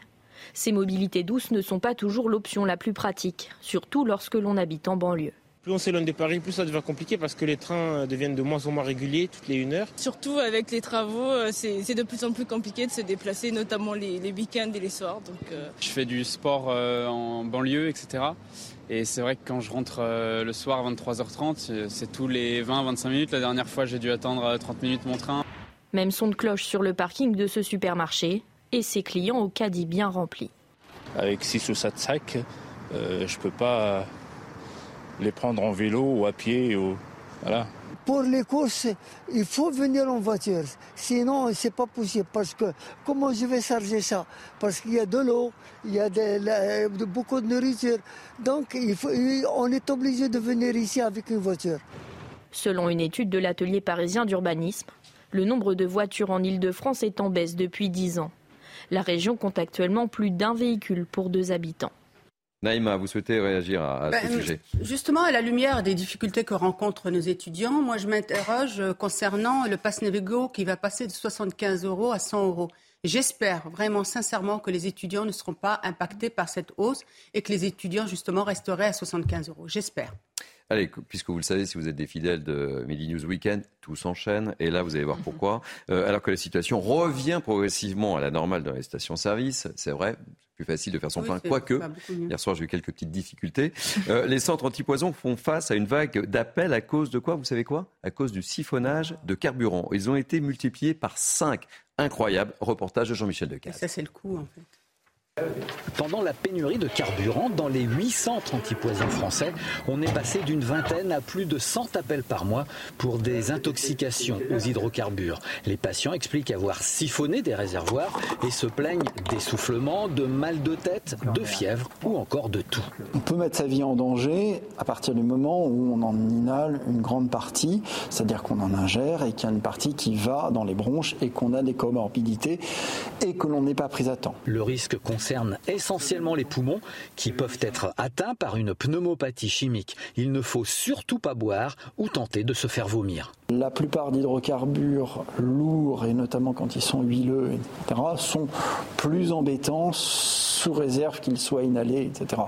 ces mobilités douces ne sont pas toujours l'option la plus pratique, surtout lorsque l'on habite en banlieue. Plus on s'éloigne de Paris, plus ça devient compliqué parce que les trains deviennent de moins en moins réguliers toutes les une heure. Surtout avec les travaux, c'est de plus en plus compliqué de se déplacer, notamment les, week-ends et les soirs. Donc, Je fais du sport en banlieue, etc. Et c'est vrai que quand je rentre euh, le soir à 23h30, euh, c'est tous les 20-25 minutes. La dernière fois, j'ai dû attendre 30 euh, minutes mon train. Même son de cloche sur le parking de ce supermarché et ses clients au caddie bien rempli. Avec 6 ou 7 sacs, je ne peux pas les prendre en vélo ou à pied. Ou... Voilà. Pour les courses, il faut venir en voiture. Sinon, c'est pas possible. Parce que comment je vais charger ça? Parce qu'il y a de l'eau, il y a beaucoup de nourriture. Donc, on est obligé de venir ici avec une voiture. Selon une étude de l'atelier parisien d'urbanisme, le nombre de voitures en Ile-de-France est en baisse depuis 10 ans. La région compte actuellement plus d'un véhicule pour deux habitants. Naïma, vous souhaitez réagir à, ce ben, sujet Justement, à la lumière des difficultés que rencontrent nos étudiants, moi je m'interroge concernant le pass Navigo qui va passer de 75 euros à 100 euros. J'espère vraiment sincèrement que les étudiants ne seront pas impactés par cette hausse et que les étudiants justement resteraient à 75 euros. J'espère. Allez, puisque vous le savez, si vous êtes des fidèles de Midi News Weekend, tout s'enchaîne. Et là, vous allez voir pourquoi. Euh, alors que la situation revient progressivement à la normale dans les stations-service, c'est vrai, plus facile de faire son plein. Quoique, hier soir, j'ai eu quelques petites difficultés. Euh, les centres antipoison font face à une vague d'appels à cause de quoi Vous savez quoi? À cause du siphonnage de carburant. Ils ont été multipliés par 5. Incroyable. Reportage de Jean-Michel Decaze. Ça, c'est le coup, en fait. Pendant la pénurie de carburant, dans les 800 antipoisons français, on est passé d'une vingtaine à plus de 100 appels par mois pour des intoxications aux hydrocarbures. Les patients expliquent avoir siphonné des réservoirs et se plaignent d'essoufflement, de mal de tête, de fièvre ou encore de tout. On peut mettre sa vie en danger à partir du moment où on en inhale une grande partie, c'est-à-dire qu'on en ingère et qu'il y a une partie qui va dans les bronches et qu'on a des comorbidités et que l'on n'est pas pris à temps. Le risque concerne essentiellement les poumons qui peuvent être atteints par une pneumopathie chimique. Il ne faut surtout pas boire ou tenter de se faire vomir. La plupart d'hydrocarbures lourds, et notamment quand ils sont huileux, etc., sont plus embêtants sous réserve qu'ils soient inhalés, etc.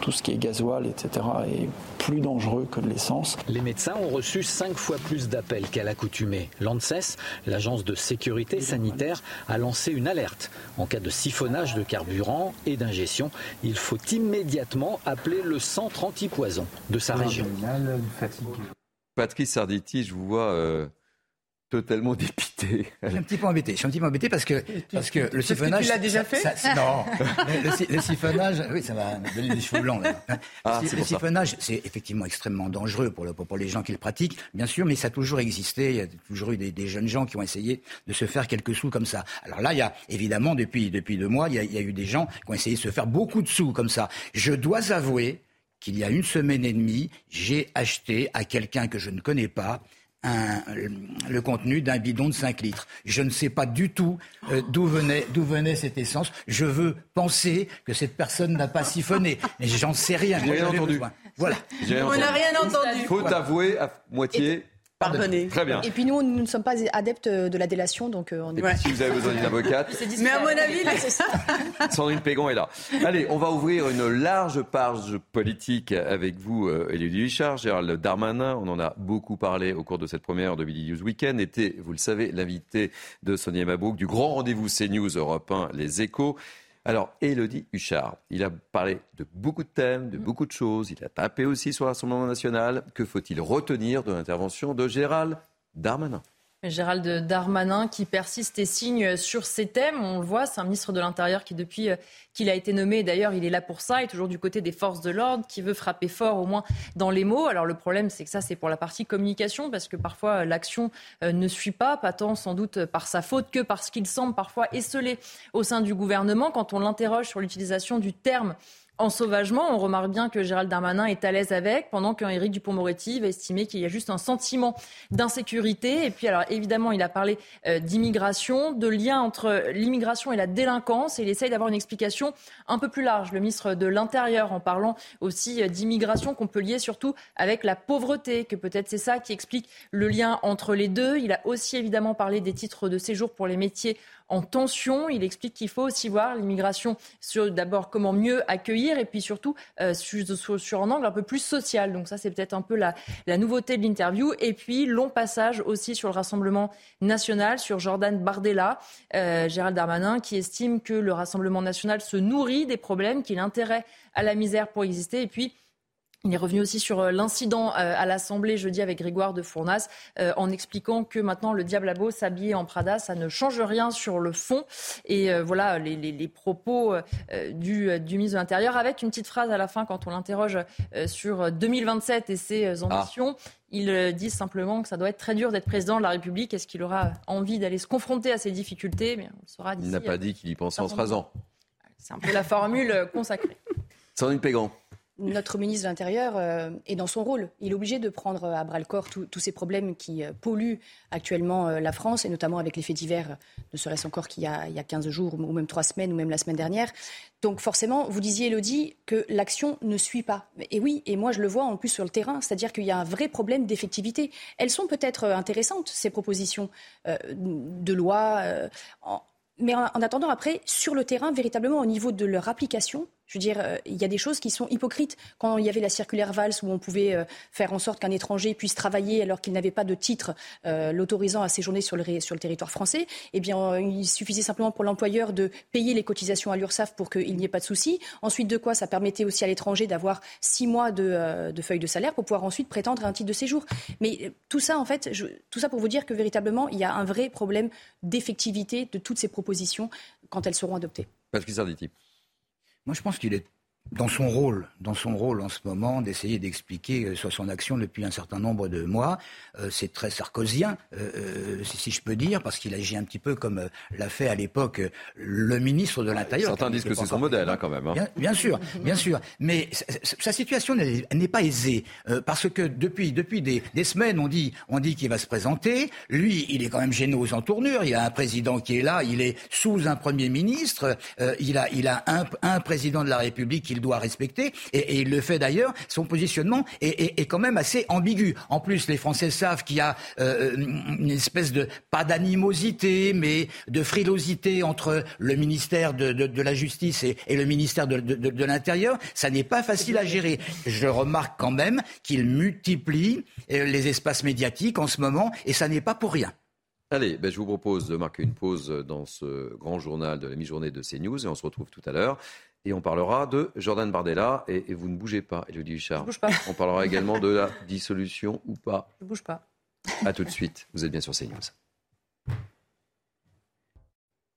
Tout ce qui est gasoil, etc., est plus dangereux que de l'essence. Les médecins ont reçu cinq fois plus d'appels qu'à l'accoutumée. L'ANSES, l'agence de sécurité sanitaire, a lancé une alerte. En cas de siphonnage de carburant et d'ingestion, il faut immédiatement appeler le centre antipoison de sa région. Patrice Sarditi, je vous vois euh, totalement dépité. Je suis un petit peu embêté. Je suis un petit peu embêté parce que, parce que le siphonnage. tu l'as déjà fait Non. le, siphonnage, oui, ça va me donner des cheveux blancs. Ah, le, siphonnage, c'est effectivement extrêmement dangereux pour, le, pour, les gens qui le pratiquent, bien sûr, mais ça a toujours existé. Il y a toujours eu des, jeunes gens qui ont essayé de se faire quelques sous comme ça. Alors là, il y a évidemment, depuis, depuis deux mois, il y, a, il y a eu des gens qui ont essayé de se faire beaucoup de sous comme ça. Je dois avouer qu'il y a une semaine et demie, j'ai acheté à quelqu'un que je ne connais pas le contenu d'un bidon de 5 litres. Je ne sais pas du tout euh, d'où venait, d'où venait cette essence. Je veux penser que cette personne n'a pas siphonné, mais j'en sais rien. J'ai rien entendu. Voilà. On n'a rien entendu. Il faut avouer à moitié. Pardonnez. Très bien. Et puis nous, nous ne sommes pas adeptes de la délation, donc euh, on est. Si vous avez besoin d'une avocate. Mais à mon avis, c'est ça. Sandrine Pégon est là. Allez, on va ouvrir une large page politique avec vous, Élie euh, Richard, Gérald Darmanin. On en a beaucoup parlé au cours de cette première de Billy News Weekend. Était, vous le savez, l'invité de Sonia Mabrouk du grand rendez-vous CNews Europe 1, Les Échos. Alors, Élodie Huchard, il a parlé de beaucoup de thèmes, de beaucoup de choses. Il a tapé aussi sur l'Assemblée national. Que faut-il retenir de l'intervention de Gérald Darmanin? Gérald Darmanin qui persiste et signe sur ces thèmes. On le voit, c'est un ministre de l'Intérieur qui, depuis euh, qu'il a été nommé, d'ailleurs, il est là pour ça, est toujours du côté des forces de l'ordre, qui veut frapper fort au moins dans les mots. Alors le problème, c'est que ça, c'est pour la partie communication, parce que parfois l'action euh, ne suit pas, pas tant sans doute par sa faute que parce qu'il semble parfois esselé au sein du gouvernement. Quand on l'interroge sur l'utilisation du terme en sauvagement. On remarque bien que Gérald Darmanin est à l'aise avec, pendant qu'Éric Dupont-Moretti va estimer qu'il y a juste un sentiment d'insécurité. Et puis, alors évidemment, il a parlé euh, d'immigration, de lien entre l'immigration et la délinquance. Et il essaye d'avoir une explication un peu plus large. Le ministre de l'Intérieur, en parlant aussi euh, d'immigration qu'on peut lier surtout avec la pauvreté, que peut-être c'est ça qui explique le lien entre les deux. Il a aussi évidemment parlé des titres de séjour pour les métiers en tension. Il explique qu'il faut aussi voir l'immigration sur d'abord comment mieux accueillir et puis surtout euh, sur, un angle un peu plus social. Donc ça, c'est peut-être un peu la, nouveauté de l'interview. Et puis, long passage aussi sur le Rassemblement national, sur Jordan Bardella, euh, Gérald Darmanin, qui estime que le Rassemblement national se nourrit des problèmes, qu'il a intérêt à la misère pour exister. Et puis, il est revenu aussi sur euh, l'incident euh, à l'Assemblée jeudi avec Grégoire de Fournas euh, en expliquant que maintenant le diable a beau s'habiller en Prada, ça ne change rien sur le fond. Et voilà les, propos du, du, ministre de l'Intérieur avec une petite phrase à la fin quand on l'interroge sur 2027 et ses ambitions. Il dit simplement que ça doit être très dur d'être président de la République. Est-ce qu'il aura envie d'aller se confronter à ces difficultés? Mais on saura Il n'a pas dit qu'il y pensait en 13 ans. C'est un peu la formule consacrée. Sandrine Pégan notre ministre de l'Intérieur euh, est dans son rôle. Il est obligé de prendre à bras le corps tous ces problèmes qui euh, polluent actuellement euh, la France, et notamment avec les faits divers, ne serait-ce encore qu'il y, a 15 jours, ou même 3 semaines, ou même la semaine dernière. Donc forcément, vous disiez, Elodie, que l'action ne suit pas. Et oui, et moi je le vois en plus sur le terrain, c'est-à-dire qu'il y a un vrai problème d'effectivité. Elles sont peut-être intéressantes, ces propositions de loi. mais en attendant, après, sur le terrain, véritablement au niveau de leur application, je veux dire, euh, il y a des choses qui sont hypocrites. Quand il y avait la circulaire Valls où on pouvait euh, faire en sorte qu'un étranger puisse travailler alors qu'il n'avait pas de titre euh, l'autorisant à séjourner sur le, territoire français, eh bien, il suffisait simplement pour l'employeur de payer les cotisations à l'URSSAF pour qu'il n'y ait pas de souci. Ensuite, de quoi? Ça permettait aussi à l'étranger d'avoir six mois de, feuilles de salaire pour pouvoir ensuite prétendre à un titre de séjour. Mais tout ça, en fait, tout ça pour vous dire que véritablement, il y a un vrai problème d'effectivité de toutes ces propositions quand elles seront adoptées. Patrick Sarditi. Moi, je pense qu'il est dans son rôle, dans son rôle en ce moment, d'essayer d'expliquer euh, sur son action depuis un certain nombre de mois. Euh, c'est très sarkozien, euh, si, je peux dire, parce qu'il agit un petit peu comme l'a fait à l'époque le ministre de l'Intérieur. Certains disent que c'est son modèle, hein, quand même. Hein. Bien, sûr, bien sûr. Mais sa situation n'est pas aisée, parce que depuis, depuis des, semaines, on dit, on dit qu'il va se présenter. Lui, il est quand même gêné aux entournures. Il y a un président qui est là, il est sous un premier ministre. il a, il a un, un président de la République qu'il doit respecter, et, il le fait d'ailleurs, son positionnement est, quand même assez ambigu. En plus, les Français savent qu'il y a euh, une espèce de, pas d'animosité, mais de frilosité entre le ministère de, la Justice et, le ministère de, l'Intérieur. Ça n'est pas facile à gérer. Je remarque quand même qu'il multiplie euh, les espaces médiatiques en ce moment, et ça n'est pas pour rien. Allez, ben je vous propose de marquer une pause dans ce grand journal de la mi-journée de CNews et on se retrouve tout à l'heure. Et on parlera de Jordan Bardella. Et, vous ne bougez pas, Elodie Huchard. Je bouge pas. On parlera également de la dissolution ou pas. Je bouge pas. A tout de suite. Vous êtes bien sur CNews.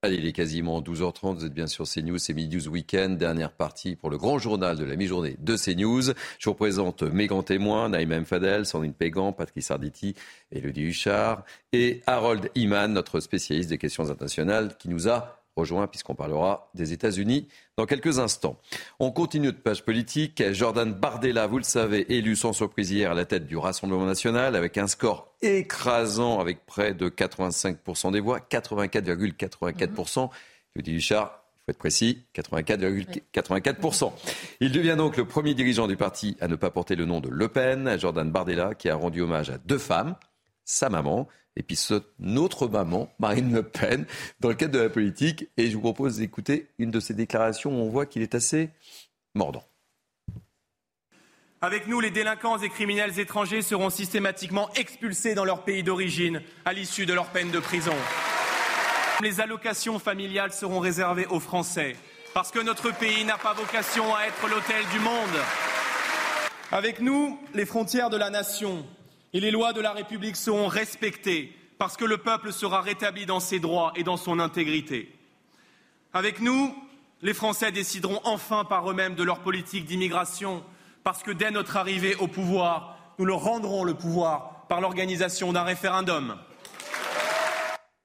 Allez, il est quasiment 12h30, vous êtes bien sur CNews, c'est Midi News Weekend, dernière partie pour le grand journal de la mi-journée de CNews. Je vous présente mes grands témoins, Naïma M. Fadel, Sandrine Pégan, Patrice Arditi, Elodie Huchard et Harold Iman, notre spécialiste des questions internationales qui nous a rejoint puisqu'on parlera des États-Unis dans quelques instants. On continue de page politique. Jordan Bardella, vous le savez, élu sans surprise hier à la tête du Rassemblement national avec un score écrasant avec près de 85% des voix, 84,84%. Je vous dis Richard, il faut être précis, 84,84%. Il devient donc le premier dirigeant du parti à ne pas porter le nom de Le Pen, Jordan Bardella, qui a rendu hommage à deux femmes, sa maman et puis notre maman, Marine Le Pen, dans le cadre de la politique. Et je vous propose d'écouter une de ses déclarations où on voit qu'il est assez mordant. Avec nous, les délinquants et criminels étrangers seront systématiquement expulsés dans leur pays d'origine à l'issue de leur peine de prison. Les allocations familiales seront réservées aux Français, parce que notre pays n'a pas vocation à être l'hôtel du monde. Avec nous, les frontières de la nation et les lois de la République seront respectées parce que le peuple sera rétabli dans ses droits et dans son intégrité. Avec nous, les Français décideront enfin par eux-mêmes de leur politique d'immigration parce que dès notre arrivée au pouvoir, nous leur rendrons le pouvoir par l'organisation d'un référendum.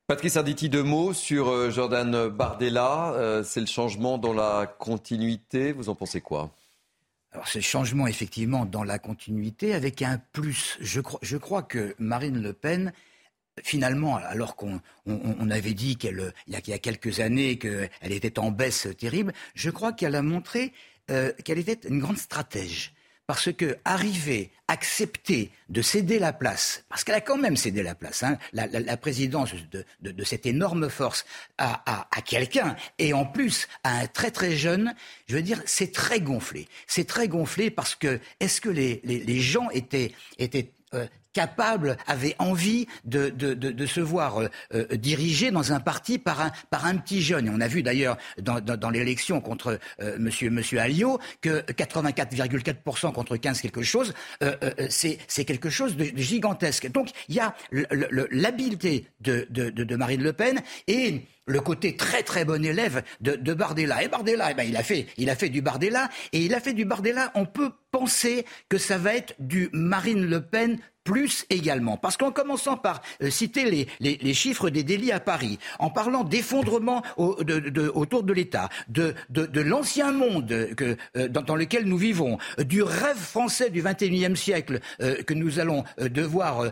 Patrice Arditi, deux mots sur euh, Jordan Bardella. Euh, c'est le changement dans la continuité. Vous en pensez quoi? Alors ce changement effectivement dans la continuité avec un plus. Je, crois que Marine Le Pen, finalement, alors qu'on avait dit qu'elle, il, y a quelques années qu'elle était en baisse terrible, je crois qu'elle a montré euh, qu'elle était une grande stratège parce que arriver, accepter de céder la place, parce qu'elle a quand même cédé la place, hein, la, présidence de, cette énorme force à, quelqu'un, et en plus à un très très jeune, je veux dire, c'est très gonflé. C'est très gonflé parce que est-ce que les, gens étaient, étaient euh, capable, avait envie de, de, de, se voir euh, euh, dirigé dans un parti par un, par un petit jeune. Et on a vu d'ailleurs dans, dans, l'élection contre euh, monsieur, monsieur Alliot que 84,4% contre 15 quelque chose, euh, c'est quelque chose de, gigantesque. Donc il y a l'habileté de, de, de, Marine Le Pen et le côté très très bon élève de, de Bardella. Et Bardella, eh ben, il, a fait, il a fait du Bardella, et il a fait du Bardella, on peut penser que ça va être du Marine Le Pen plus également. Parce qu'en commençant par euh, citer les, chiffres des délits à Paris, en parlant d'effondrement autour de l'État, de, l'ancien monde que, euh, dans, lequel nous vivons, du rêve français du XXIe siècle euh, que nous allons devoir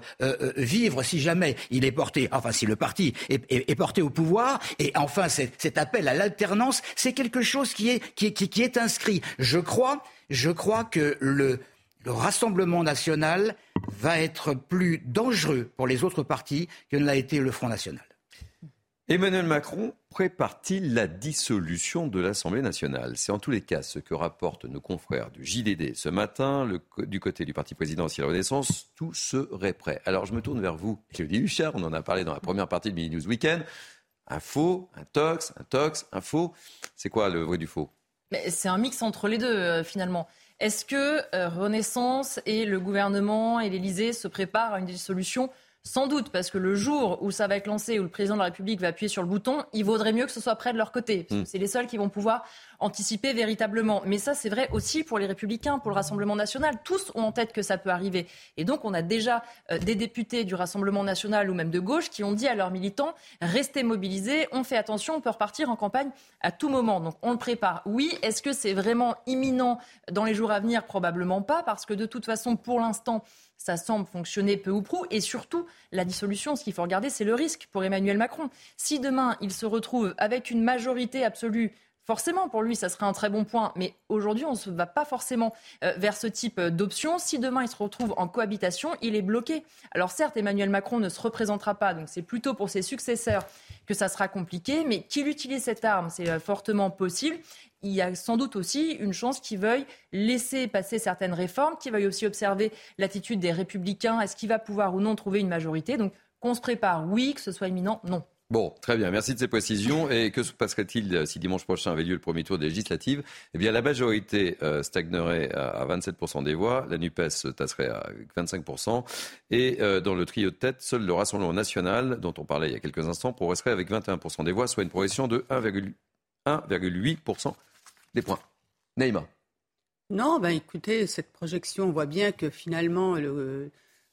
vivre si jamais il est porté, enfin si le parti est, porté au pouvoir, et enfin cet, appel à l'alternance, c'est quelque chose qui est, inscrit. Je crois, je crois que le le Rassemblement national va être plus dangereux pour les autres partis que ne l'a été le Front national. Emmanuel Macron prépare-t-il la dissolution de l'Assemblée nationale? C'est en tous les cas ce que rapportent nos confrères du JDD ce matin. du côté du parti présidentiel Renaissance, tout serait prêt. Alors je me tourne vers vous, Claudie Huchard, on en a parlé dans la première partie de Mini News Weekend. Un faux, un tox, un tox, un faux. C'est quoi le vrai du faux? C'est un mix entre les deux, euh, finalement. Est-ce que euh, Renaissance et le gouvernement et l'Élysée se préparent à une dissolution sans doute, parce que le jour où ça va être lancé, où le président de la République va appuyer sur le bouton, il vaudrait mieux que ce soit près de leur côté. Hmm. C'est les seuls qui vont pouvoir anticiper véritablement. Mais ça, c'est vrai aussi pour les Républicains, pour le Rassemblement national. Tous ont en tête que ça peut arriver. Et donc, on a déjà euh, des députés du Rassemblement national ou même de gauche qui ont dit à leurs militants restez mobilisés, on fait attention, on peut repartir en campagne à tout moment. Donc, on le prépare. Oui, est-ce que c'est vraiment imminent dans les jours à venir? Probablement pas, parce que de toute façon, pour l'instant, ça semble fonctionner peu ou prou. Et surtout, la dissolution, ce qu'il faut regarder, c'est le risque pour Emmanuel Macron. Si demain, il se retrouve avec une majorité absolue Forcément, pour lui, ça serait un très bon point. Mais aujourd'hui, on ne va pas forcément euh, vers ce type euh, d'option. Si demain, il se retrouve en cohabitation, il est bloqué. Alors certes, Emmanuel Macron ne se représentera pas, donc c'est plutôt pour ses successeurs que ça sera compliqué. Mais qu'il utilise cette arme, c'est euh, fortement possible. Il y a sans doute aussi une chance qu'il veuille laisser passer certaines réformes, qu'il veuille aussi observer l'attitude des républicains. Est-ce qu'il va pouvoir ou non trouver une majorité? Donc qu'on se prépare, oui, que ce soit imminent, non. Bon, très bien. Merci de ces précisions. Et que se passerait-il si dimanche prochain avait lieu le premier tour des législatives? Eh bien, la majorité euh, stagnerait à 27% des voix, la NUPES tasserait à 25%, et euh, dans le trio de tête, seul le Rassemblement national, dont on parlait il y a quelques instants, progresserait avec 21% des voix, soit une progression de 1,8% des points. Neymar. Non, ben écoutez, cette projection, on voit bien que finalement, le,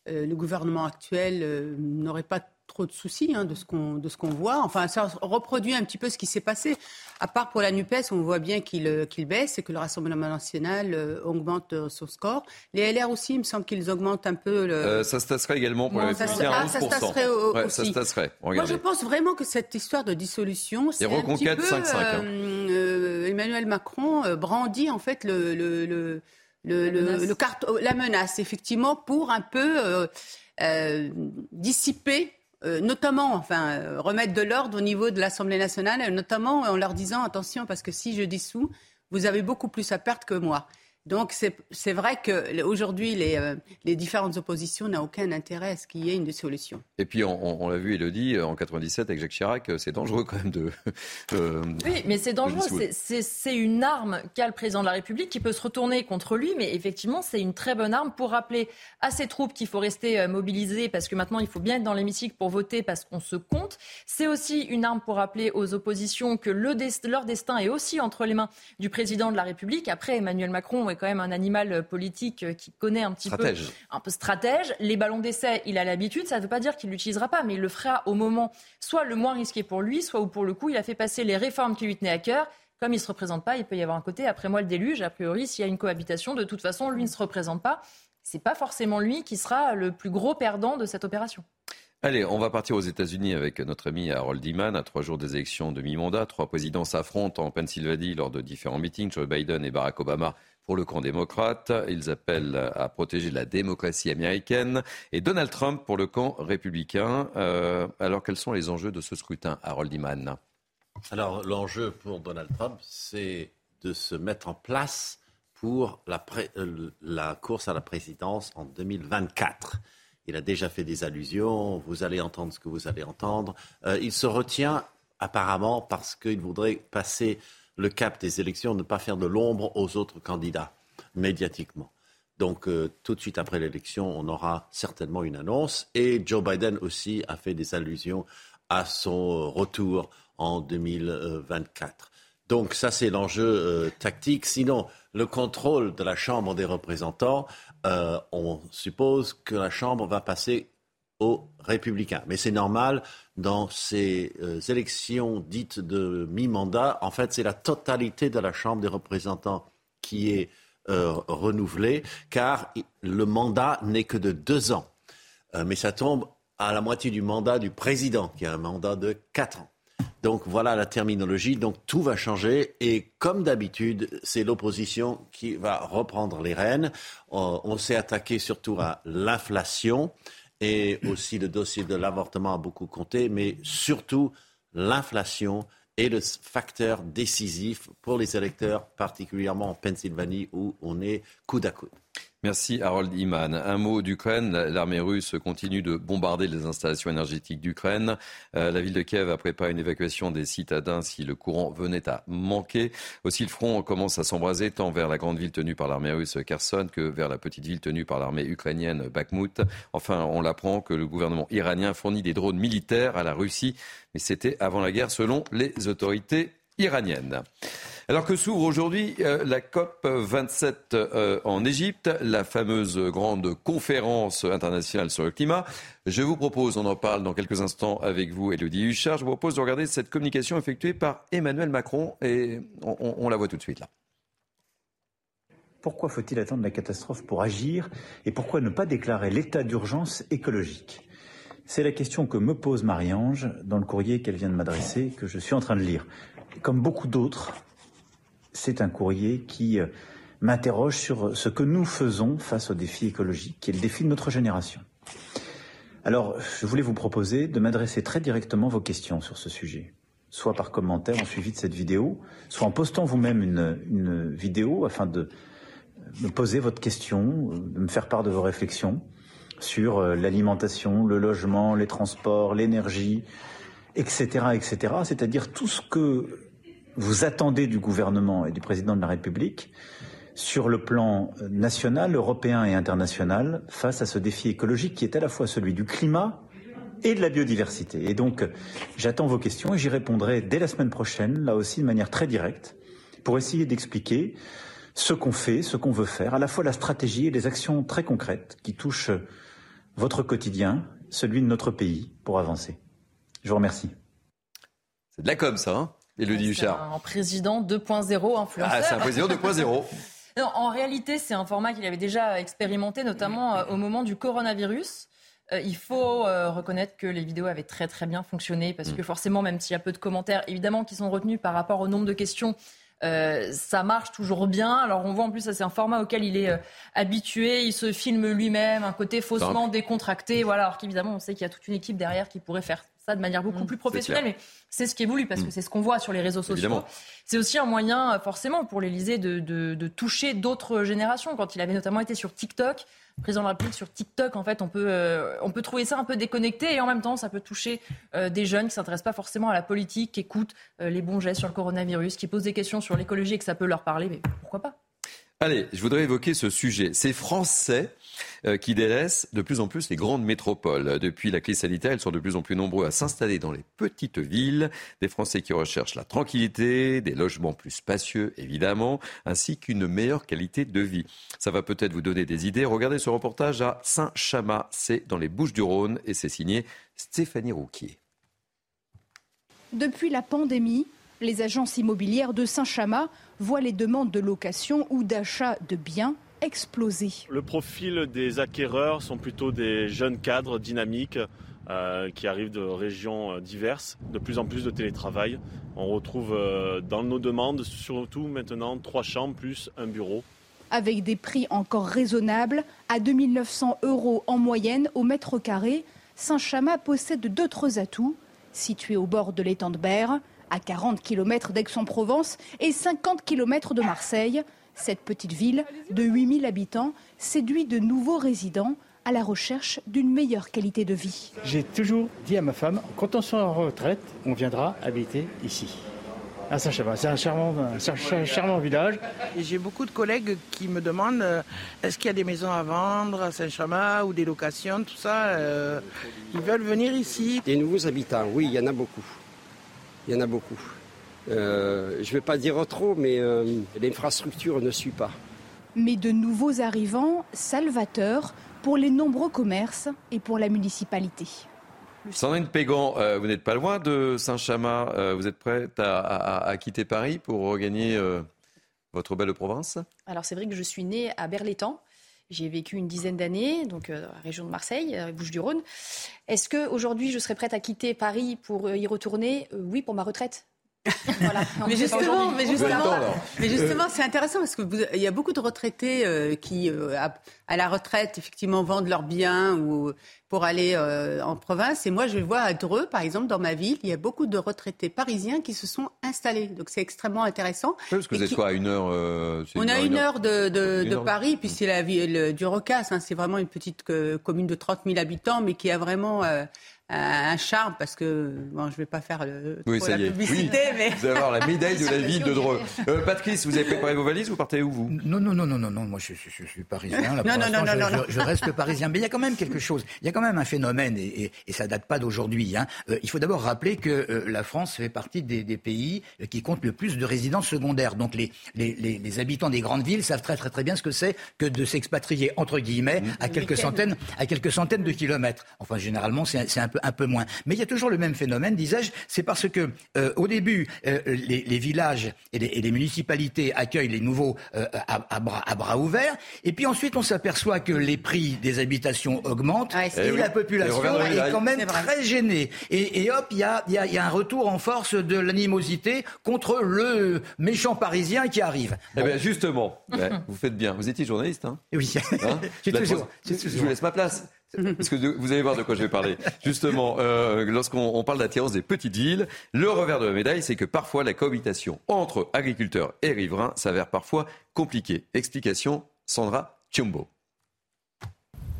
euh, le gouvernement actuel n'aurait pas trop de soucis hein, de ce qu'on de ce qu'on voit. Enfin, ça reproduit un petit peu ce qui s'est passé. À part pour la Nupes, on voit bien qu'il euh, qu'il baisse et que le Rassemblement national euh, augmente euh, son score. Les LR aussi, il me semble qu'ils augmentent un peu. Le... ça se tasserait également pour les Républicains ah, ça se tasserait aussi. Ça se tasserait. Moi, je pense vraiment que cette histoire de dissolution, c'est un petit peu 5 -5, hein. Emmanuel Macron brandit en fait le, le, le, le, la, menace. le, la menace, effectivement, pour un peu euh, dissiper euh, notamment, enfin, euh, remettre de l'ordre au niveau de l'Assemblée nationale, notamment en leur disant attention, parce que si je dissous, vous avez beaucoup plus à perdre que moi. Donc c'est vrai qu'aujourd'hui, les, euh, les différentes oppositions n'ont aucun intérêt à ce qu'il y ait une dissolution. Et puis, on, l'a vu, Elodie, en 97 avec Jacques Chirac, c'est dangereux quand même de... oui, mais c'est dangereux. C'est une arme qu'a le président de la République qui peut se retourner contre lui, mais effectivement, c'est une très bonne arme pour rappeler à ses troupes qu'il faut rester euh, mobilisés parce que maintenant, il faut bien être dans l'hémicycle pour voter parce qu'on se compte. C'est aussi une arme pour rappeler aux oppositions que le leur destin est aussi entre les mains du président de la République. Après, Emmanuel Macron quand même un animal euh, politique euh, qui connaît un petit peu, un peu stratège. Les ballons d'essai, il a l'habitude. Ça ne veut pas dire qu'il l'utilisera pas, mais il le fera au moment soit le moins risqué pour lui, soit où pour le coup il a fait passer les réformes qui lui tenaient à cœur. Comme il ne se représente pas, il peut y avoir un côté après moi le déluge. A priori, s'il y a une cohabitation, de toute façon, lui ne se représente pas. C'est pas forcément lui qui sera le plus gros perdant de cette opération. Allez, on va partir aux États-Unis avec notre ami Harold Iman. À trois jours des élections de mi-mandat, trois présidents s'affrontent en Pennsylvanie lors de différents meetings. Joe Biden et Barack Obama pour le camp démocrate. Ils appellent à protéger la démocratie américaine. Et Donald Trump pour le camp républicain. Euh, alors, quels sont les enjeux de ce scrutin, Harold Iman Alors, l'enjeu pour Donald Trump, c'est de se mettre en place pour la, euh, course à la présidence en 2024. Il a déjà fait des allusions, vous allez entendre ce que vous allez entendre. Euh, il se retient apparemment parce qu'il voudrait passer le cap des élections, ne pas faire de l'ombre aux autres candidats médiatiquement. Donc euh, tout de suite après l'élection, on aura certainement une annonce. Et Joe Biden aussi a fait des allusions à son retour en 2024. Donc ça, c'est l'enjeu euh, tactique. Sinon, le contrôle de la Chambre des représentants, euh, on suppose que la Chambre va passer aux républicains. Mais c'est normal, dans ces euh, élections dites de mi-mandat, en fait, c'est la totalité de la Chambre des représentants qui est euh, renouvelée, car le mandat n'est que de deux ans. Euh, mais ça tombe à la moitié du mandat du président, qui a un mandat de quatre ans. Donc voilà la terminologie. Donc tout va changer et comme d'habitude, c'est l'opposition qui va reprendre les rênes. on s'est attaqué surtout à l'inflation et aussi le dossier de l'avortement a beaucoup compté, mais surtout l'inflation est le facteur décisif pour les électeurs, particulièrement en Pennsylvanie où on est coude à coude. Merci Harold Iman. Un mot d'Ukraine. L'armée russe continue de bombarder les installations énergétiques d'Ukraine. Euh, la ville de Kiev a préparé une évacuation des citadins si le courant venait à manquer. Aussi, le front commence à s'embraser tant vers la grande ville tenue par l'armée russe Kherson que vers la petite ville tenue par l'armée ukrainienne Bakhmut. Enfin, on l'apprend que le gouvernement iranien fournit des drones militaires à la Russie, mais c'était avant la guerre selon les autorités iraniennes. Alors que s'ouvre aujourd'hui euh, la COP 27 euh, en Égypte, la fameuse grande conférence internationale sur le climat. Je vous propose, on en parle dans quelques instants avec vous, Elodie Huchard, je vous propose de regarder cette communication effectuée par Emmanuel Macron et on, on la voit tout de suite là. Pourquoi faut-il attendre la catastrophe pour agir et pourquoi ne pas déclarer l'état d'urgence écologique? C'est la question que me pose Marie-Ange dans le courrier qu'elle vient de m'adresser, que je suis en train de lire. Comme beaucoup d'autres, c'est un courrier qui euh, m'interroge sur ce que nous faisons face au défi écologique, qui est le défi de notre génération. Alors, je voulais vous proposer de m'adresser très directement vos questions sur ce sujet, soit par commentaire en suivi de cette vidéo, soit en postant vous-même une, une, vidéo afin de me poser votre question, de me faire part de vos réflexions sur euh, l'alimentation, le logement, les transports, l'énergie, etc., etc. C'est-à-dire tout ce que vous attendez du gouvernement et du président de la République sur le plan national, européen et international face à ce défi écologique qui est à la fois celui du climat et de la biodiversité. Et donc, j'attends vos questions et j'y répondrai dès la semaine prochaine, là aussi de manière très directe, pour essayer d'expliquer ce qu'on fait, ce qu'on veut faire, à la fois la stratégie et les actions très concrètes qui touchent votre quotidien, celui de notre pays, pour avancer. Je vous remercie. C'est de la com, ça, hein? Élodie Huchard. Un président 2.0 influenceur. Ah, c'est un président 2.0. Non, en réalité, c'est un format qu'il avait déjà expérimenté, notamment euh, au moment du coronavirus. Euh, il faut euh, reconnaître que les vidéos avaient très très bien fonctionné parce mm. que forcément, même s'il y a peu de commentaires, évidemment, qui sont retenus par rapport au nombre de questions, ça marche toujours bien. Alors on voit en plus, ça c'est un format auquel il est habitué. Il se filme lui-même, un côté faussement décontracté. Voilà. Alors qu'évidemment, on sait qu'il y a toute une équipe derrière qui pourrait faire ça de manière beaucoup mm. plus professionnelle, mais c'est ce qui est voulu parce que mm. c'est ce qu'on voit sur les réseaux sociaux. C'est aussi un moyen, forcément, pour l'Élysée de, de, toucher d'autres générations. Quand il avait notamment été sur TikTok, président de la République sur TikTok, en fait, on peut, euh, on peut trouver ça un peu déconnecté et en même temps, ça peut toucher euh, des jeunes qui s'intéressent pas forcément à la politique, qui écoutent euh, les bons gestes sur le coronavirus, qui posent des questions sur l'écologie et que ça peut leur parler. Mais pourquoi pas? Allez, je voudrais évoquer ce sujet. Ces Français qui délaissent de plus en plus les grandes métropoles. Depuis la crise sanitaire, ils sont de plus en plus nombreux à s'installer dans les petites villes. Des Français qui recherchent la tranquillité, des logements plus spacieux, évidemment, ainsi qu'une meilleure qualité de vie. Ça va peut-être vous donner des idées. Regardez ce reportage à Saint-Chamas. C'est dans les Bouches-du-Rhône et c'est signé Stéphanie Rouquier. Depuis la pandémie, les agences immobilières de Saint-Chamas voient les demandes de location ou d'achat de biens exploser. Le profil des acquéreurs sont plutôt des jeunes cadres dynamiques euh, qui arrivent de régions euh, diverses, de plus en plus de télétravail. On retrouve euh, dans nos demandes surtout maintenant trois chambres plus un bureau. Avec des prix encore raisonnables, à 2900 euros en moyenne au mètre carré, Saint-Chamas possède d'autres atouts. Situé au bord de l'étang de Berre, à 40 km d'Aix-en-Provence et 50 km de Marseille, cette petite ville de 8000 habitants séduit de nouveaux résidents à la recherche d'une meilleure qualité de vie. J'ai toujours dit à ma femme, quand on sera en retraite, on viendra habiter ici. À Saint-Chamas. C'est un charmant, un charmant village. J'ai beaucoup de collègues qui me demandent euh, est-ce qu'il y a des maisons à vendre à Saint-Chamas ou des locations, tout ça. Euh, ils veulent venir ici. Des nouveaux habitants, oui, il y en a beaucoup. Il y en a beaucoup. Euh, je ne vais pas dire trop, mais euh, l'infrastructure ne suit pas. Mais de nouveaux arrivants salvateurs pour les nombreux commerces et pour la municipalité. Sandrine Pégan, euh, vous n'êtes pas loin de Saint-Chamas. vous êtes prête à, quitter Paris pour regagner votre belle province? Alors c'est vrai que je suis née à Berlétan. J'ai vécu une dizaine d'années, donc dans la région de Marseille, Bouches-du-Rhône. Est-ce qu'aujourd'hui je serais prête à quitter Paris pour y retourner? Oui, pour ma retraite mais justement, mais justement, mais justement, c'est intéressant parce que il y a beaucoup de retraités euh, qui, euh, à, la retraite, effectivement, vendent leurs biens ou pour aller euh, en province. Et moi, je vois à Dreux, par exemple, dans ma ville, il y a beaucoup de retraités parisiens qui se sont installés. Donc, c'est extrêmement intéressant. parce que vous êtes quoi, à une heure On a une heure, de, de, Paris, puis c'est la ville du Rocas. Hein, c'est vraiment une petite commune de 30 000 habitants, mais qui a vraiment un charme parce que bon, je vais pas faire le, oui, ça la y est. publicité, mais vous allez avoir la médaille de la ville de Dreux. Euh, Patrice, vous avez préparé vos valises Vous partez où vous? Non, non, non, non, non, non. Moi, je, je, suis parisien. Là, non, non, non, non, je, je, reste parisien. Mais il y a quand même quelque chose. Il y a quand même un phénomène et, et, et ça date pas d'aujourd'hui. Hein. Euh, il faut d'abord rappeler que euh, la France fait partie des, des, pays qui comptent le plus de résidences secondaires. Donc les, les, les, les, habitants des grandes villes savent très très très bien ce que c'est que de s'expatrier entre guillemets mmh. à quelques centaines à quelques centaines de kilomètres. Enfin, généralement, c'est un peu un peu moins. Mais il y a toujours le même phénomène, disais-je, c'est parce que euh, au début, euh, les, les, villages et les, et les, municipalités accueillent les nouveaux euh, à, à, bras, à, bras, ouverts, et puis ensuite on s'aperçoit que les prix des habitations augmentent et, eh la population est quand même très gênée. Et, et hop, il y a, y, a, y a, un retour en force de l'animosité contre le méchant parisien qui arrive. Eh bien justement, vous faites bien. Vous étiez journaliste, hein? Oui. Hein? Toujours, je vous laisse ma place. Parce que vous allez voir de quoi je vais parler. Justement, euh, lorsqu'on parle d'attirance des petites villes, le revers de la médaille, c'est que parfois la cohabitation entre agriculteurs et riverains s'avère parfois compliquée. Explication, Sandra Chiumbo.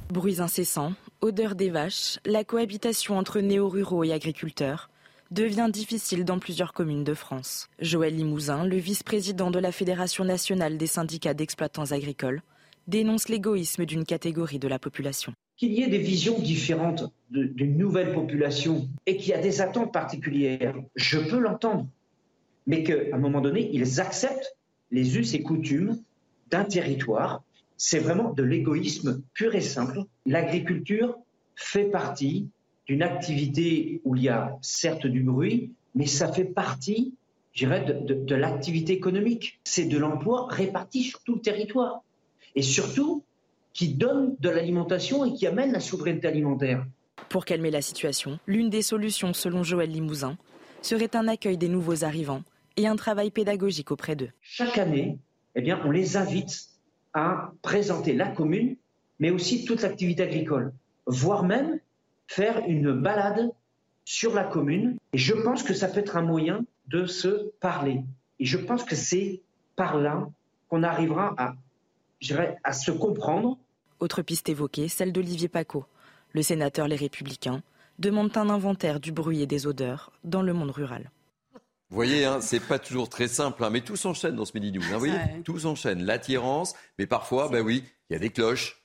Bruits incessants, odeur des vaches, la cohabitation entre néo-ruraux et agriculteurs. devient difficile dans plusieurs communes de France. Joël Limousin, le vice-président de la Fédération nationale des syndicats d'exploitants agricoles, dénonce l'égoïsme d'une catégorie de la population. Qu'il y ait des visions différentes d'une nouvelle population et qu'il y a des attentes particulières, je peux l'entendre. Mais qu'à un moment donné, ils acceptent les us et coutumes d'un territoire. C'est vraiment de l'égoïsme pur et simple. L'agriculture fait partie d'une activité où il y a certes du bruit, mais ça fait partie, je dirais, de, de l'activité économique. C'est de l'emploi réparti sur tout le territoire. Et surtout, qui donne de l'alimentation et qui amène la souveraineté alimentaire. Pour calmer la situation, l'une des solutions, selon Joël Limousin, serait un accueil des nouveaux arrivants et un travail pédagogique auprès d'eux. Chaque année, eh bien, on les invite à présenter la commune, mais aussi toute l'activité agricole, voire même faire une balade sur la commune. Et je pense que ça peut être un moyen de se parler. Et je pense que c'est par là qu'on arrivera à, à se comprendre autre piste évoquée, celle d'Olivier Paco. Le sénateur Les Républicains demande un inventaire du bruit et des odeurs dans le monde rural. Vous voyez, hein, c'est pas toujours très simple, hein, mais tout s'enchaîne dans ce Midi News. Hein, vous voyez, tout s'enchaîne. L'attirance, mais parfois, ben oui, il y a des cloches,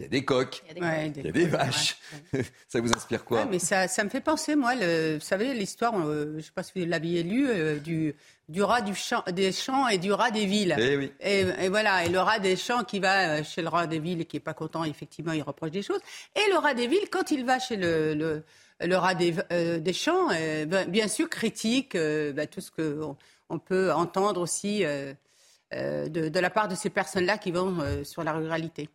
il y a des coques, il y a des, vaches. ça vous inspire quoi mais ça, ça, me fait penser, moi, le, vous savez, l'histoire, euh, je ne sais pas si vous l'aviez lu, euh, du, du rat du champ, des champs et du rat des villes. Eh et, voilà, et le rat des champs qui va euh, chez le rat des villes et qui est pas content, effectivement, il reproche des choses. Et le rat des villes, quand il va chez le, le, rat des, des champs, ben, bien sûr, critique ben, tout ce qu'on on peut entendre aussi de, de, la part de ces personnes-là qui vont sur la ruralité.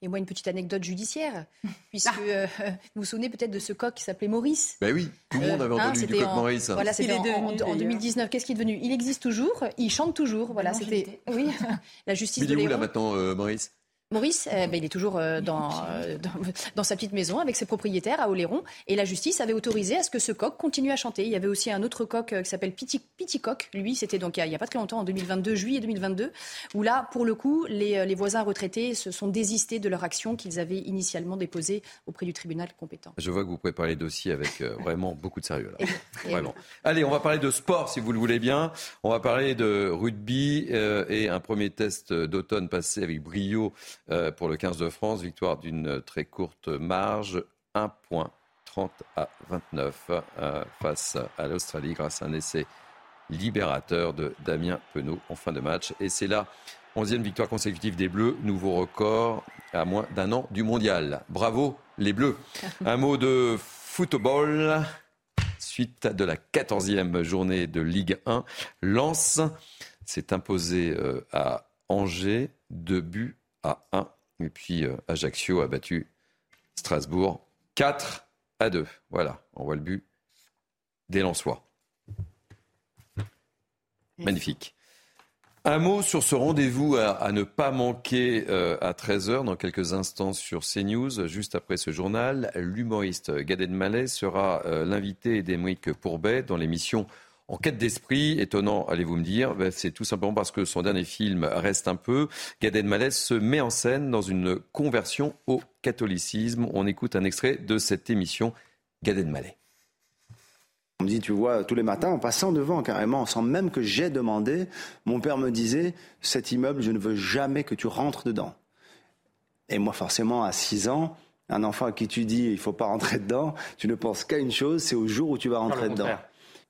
Et moi, une petite anecdote judiciaire, puisque ah. euh, vous vous souvenez peut-être de ce coq qui s'appelait Maurice. Ben oui, tout le monde avait euh, entendu du coq Maurice. Voilà, c'était en, 2019. Qu'est-ce qui est devenu? Il existe toujours, il chante toujours. Voilà, c'était. Oui, la justice Mais de il est où là maintenant, euh, Maurice? Maurice, eh ben, il est toujours euh, dans, euh, dans, dans, sa petite maison avec ses propriétaires à Oléron. Et la justice avait autorisé à ce que ce coq continue à chanter. Il y avait aussi un autre coq euh, qui s'appelle Piti, Coq. Lui, c'était donc il n'y a, pas très longtemps, en 2022, juillet 2022, où là, pour le coup, les, les voisins retraités se sont désistés de leur action qu'ils avaient initialement déposée auprès du tribunal compétent. Je vois que vous préparez les dossiers avec vraiment beaucoup de sérieux. Là. vraiment. Allez, on va parler de sport, si vous le voulez bien. On va parler de rugby et un premier test d'automne passé avec brio pour le 15 de France. Victoire d'une très courte marge, 1 point 30 à 29 euh, face à l'Australie grâce à un essai libérateur de Damien Penaud en fin de match. Et c'est la 11e victoire consécutive des Bleus, nouveau record à moins d'un an du mondial. Bravo les Bleus. Un mot de football. Suite de la 14e journée de Ligue 1, Lens s'est imposé euh, à Angers, 2 buts à 1 et puis euh, Ajaccio a battu Strasbourg 4 à 2. Voilà, on voit le but des Lensois. Magnifique. Un mot sur ce rendez-vous à, ne pas manquer euh, à 13h dans quelques instants sur CNews. Juste après ce journal, l'humoriste Gad Elmaleh sera euh, l'invité d'Émeric Pourbet dans l'émission en quête d'esprit, étonnant, allez-vous me dire, ben, c'est tout simplement parce que son dernier film reste un peu. Gad Elmaleh se met en scène dans une conversion au catholicisme. On écoute un extrait de cette émission. Gad Elmaleh. On me dit, tu vois, tous les matins, en passant devant carrément, sans même que j'ai demandé, mon père me disait, cet immeuble, je ne veux jamais que tu rentres dedans. Et moi, forcément, à 6 ans, un enfant à qui tu dis, il faut pas rentrer dedans, tu ne penses qu'à une chose, c'est au jour où tu vas rentrer dedans.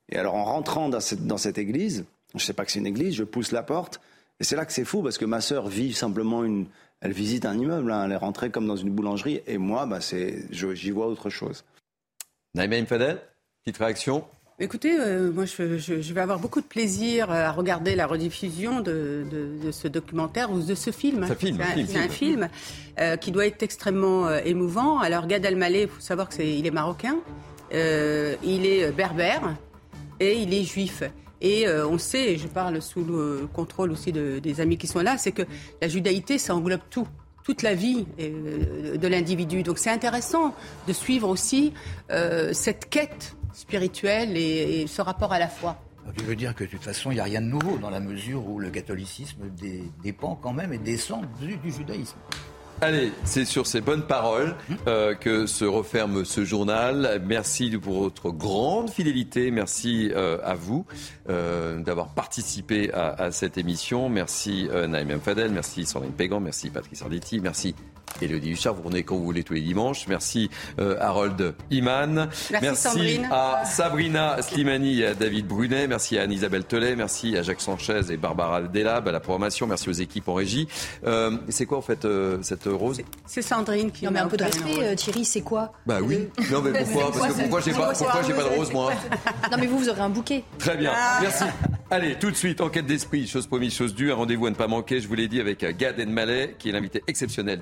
Et alors en rentrant dans cette, dans cette église, je ne sais pas que c'est une église, je pousse la porte, et c'est là que c'est fou, parce que ma sœur vit simplement une... Elle visite un immeuble, hein, elle est rentrée comme dans une boulangerie, et moi, bah, j'y vois autre chose. Naïma Fadel, petite réaction? Écoutez, euh, moi je, je, vais avoir beaucoup de plaisir à regarder la rediffusion de, de, ce documentaire ou de ce film. C'est un, film, un film euh, qui doit être extrêmement euh, émouvant. Alors Gad Elmaleh, il faut savoir qu'il est marocain, il est berbère, et il est juif. Et euh, on sait, et je parle sous le contrôle aussi de, des amis qui sont là, c'est que la judaïté, ça englobe tout toute la vie euh, de l'individu. Donc c'est intéressant de suivre aussi euh, cette quête spirituelle et, ce rapport à la foi. Je veux dire que de toute façon, il n'y a rien de nouveau dans la mesure où le catholicisme dépend quand même et descend du judaïsme? Allez, c'est sur ces bonnes paroles euh, que se referme ce journal. Merci pour votre grande fidélité. Merci euh, à vous euh, d'avoir participé à, cette émission. Merci Naïm Fadel, merci Sandrine Pégan, merci Patrice Arditi, merci Elodie Huchard, vous revenez quand vous voulez tous les dimanches. Merci euh, Harold Iman. Merci, à Sabrina Slimani et à David Brunet. Merci à Anne-Isabelle Telet. Merci à Jacques Sanchez et Barbara Delab à la programmation. Merci aux équipes en régie. Euh, c'est quoi en fait euh, cette rose? C'est Sandrine qui Non mais un peu de respect, euh, Thierry, c'est quoi? Bah oui. Non mais pourquoi? Parce que pourquoi j'ai pas, pourquoi j'ai pas de rose moi? Non mais vous, vous aurez un bouquet. Très bien. Merci. Allez, tout de suite, enquête d'esprit, chose promise, chose due, un rendez-vous à ne pas manquer, je vous l'ai dit, avec Gad Mallet, qui est l'invité exceptionnel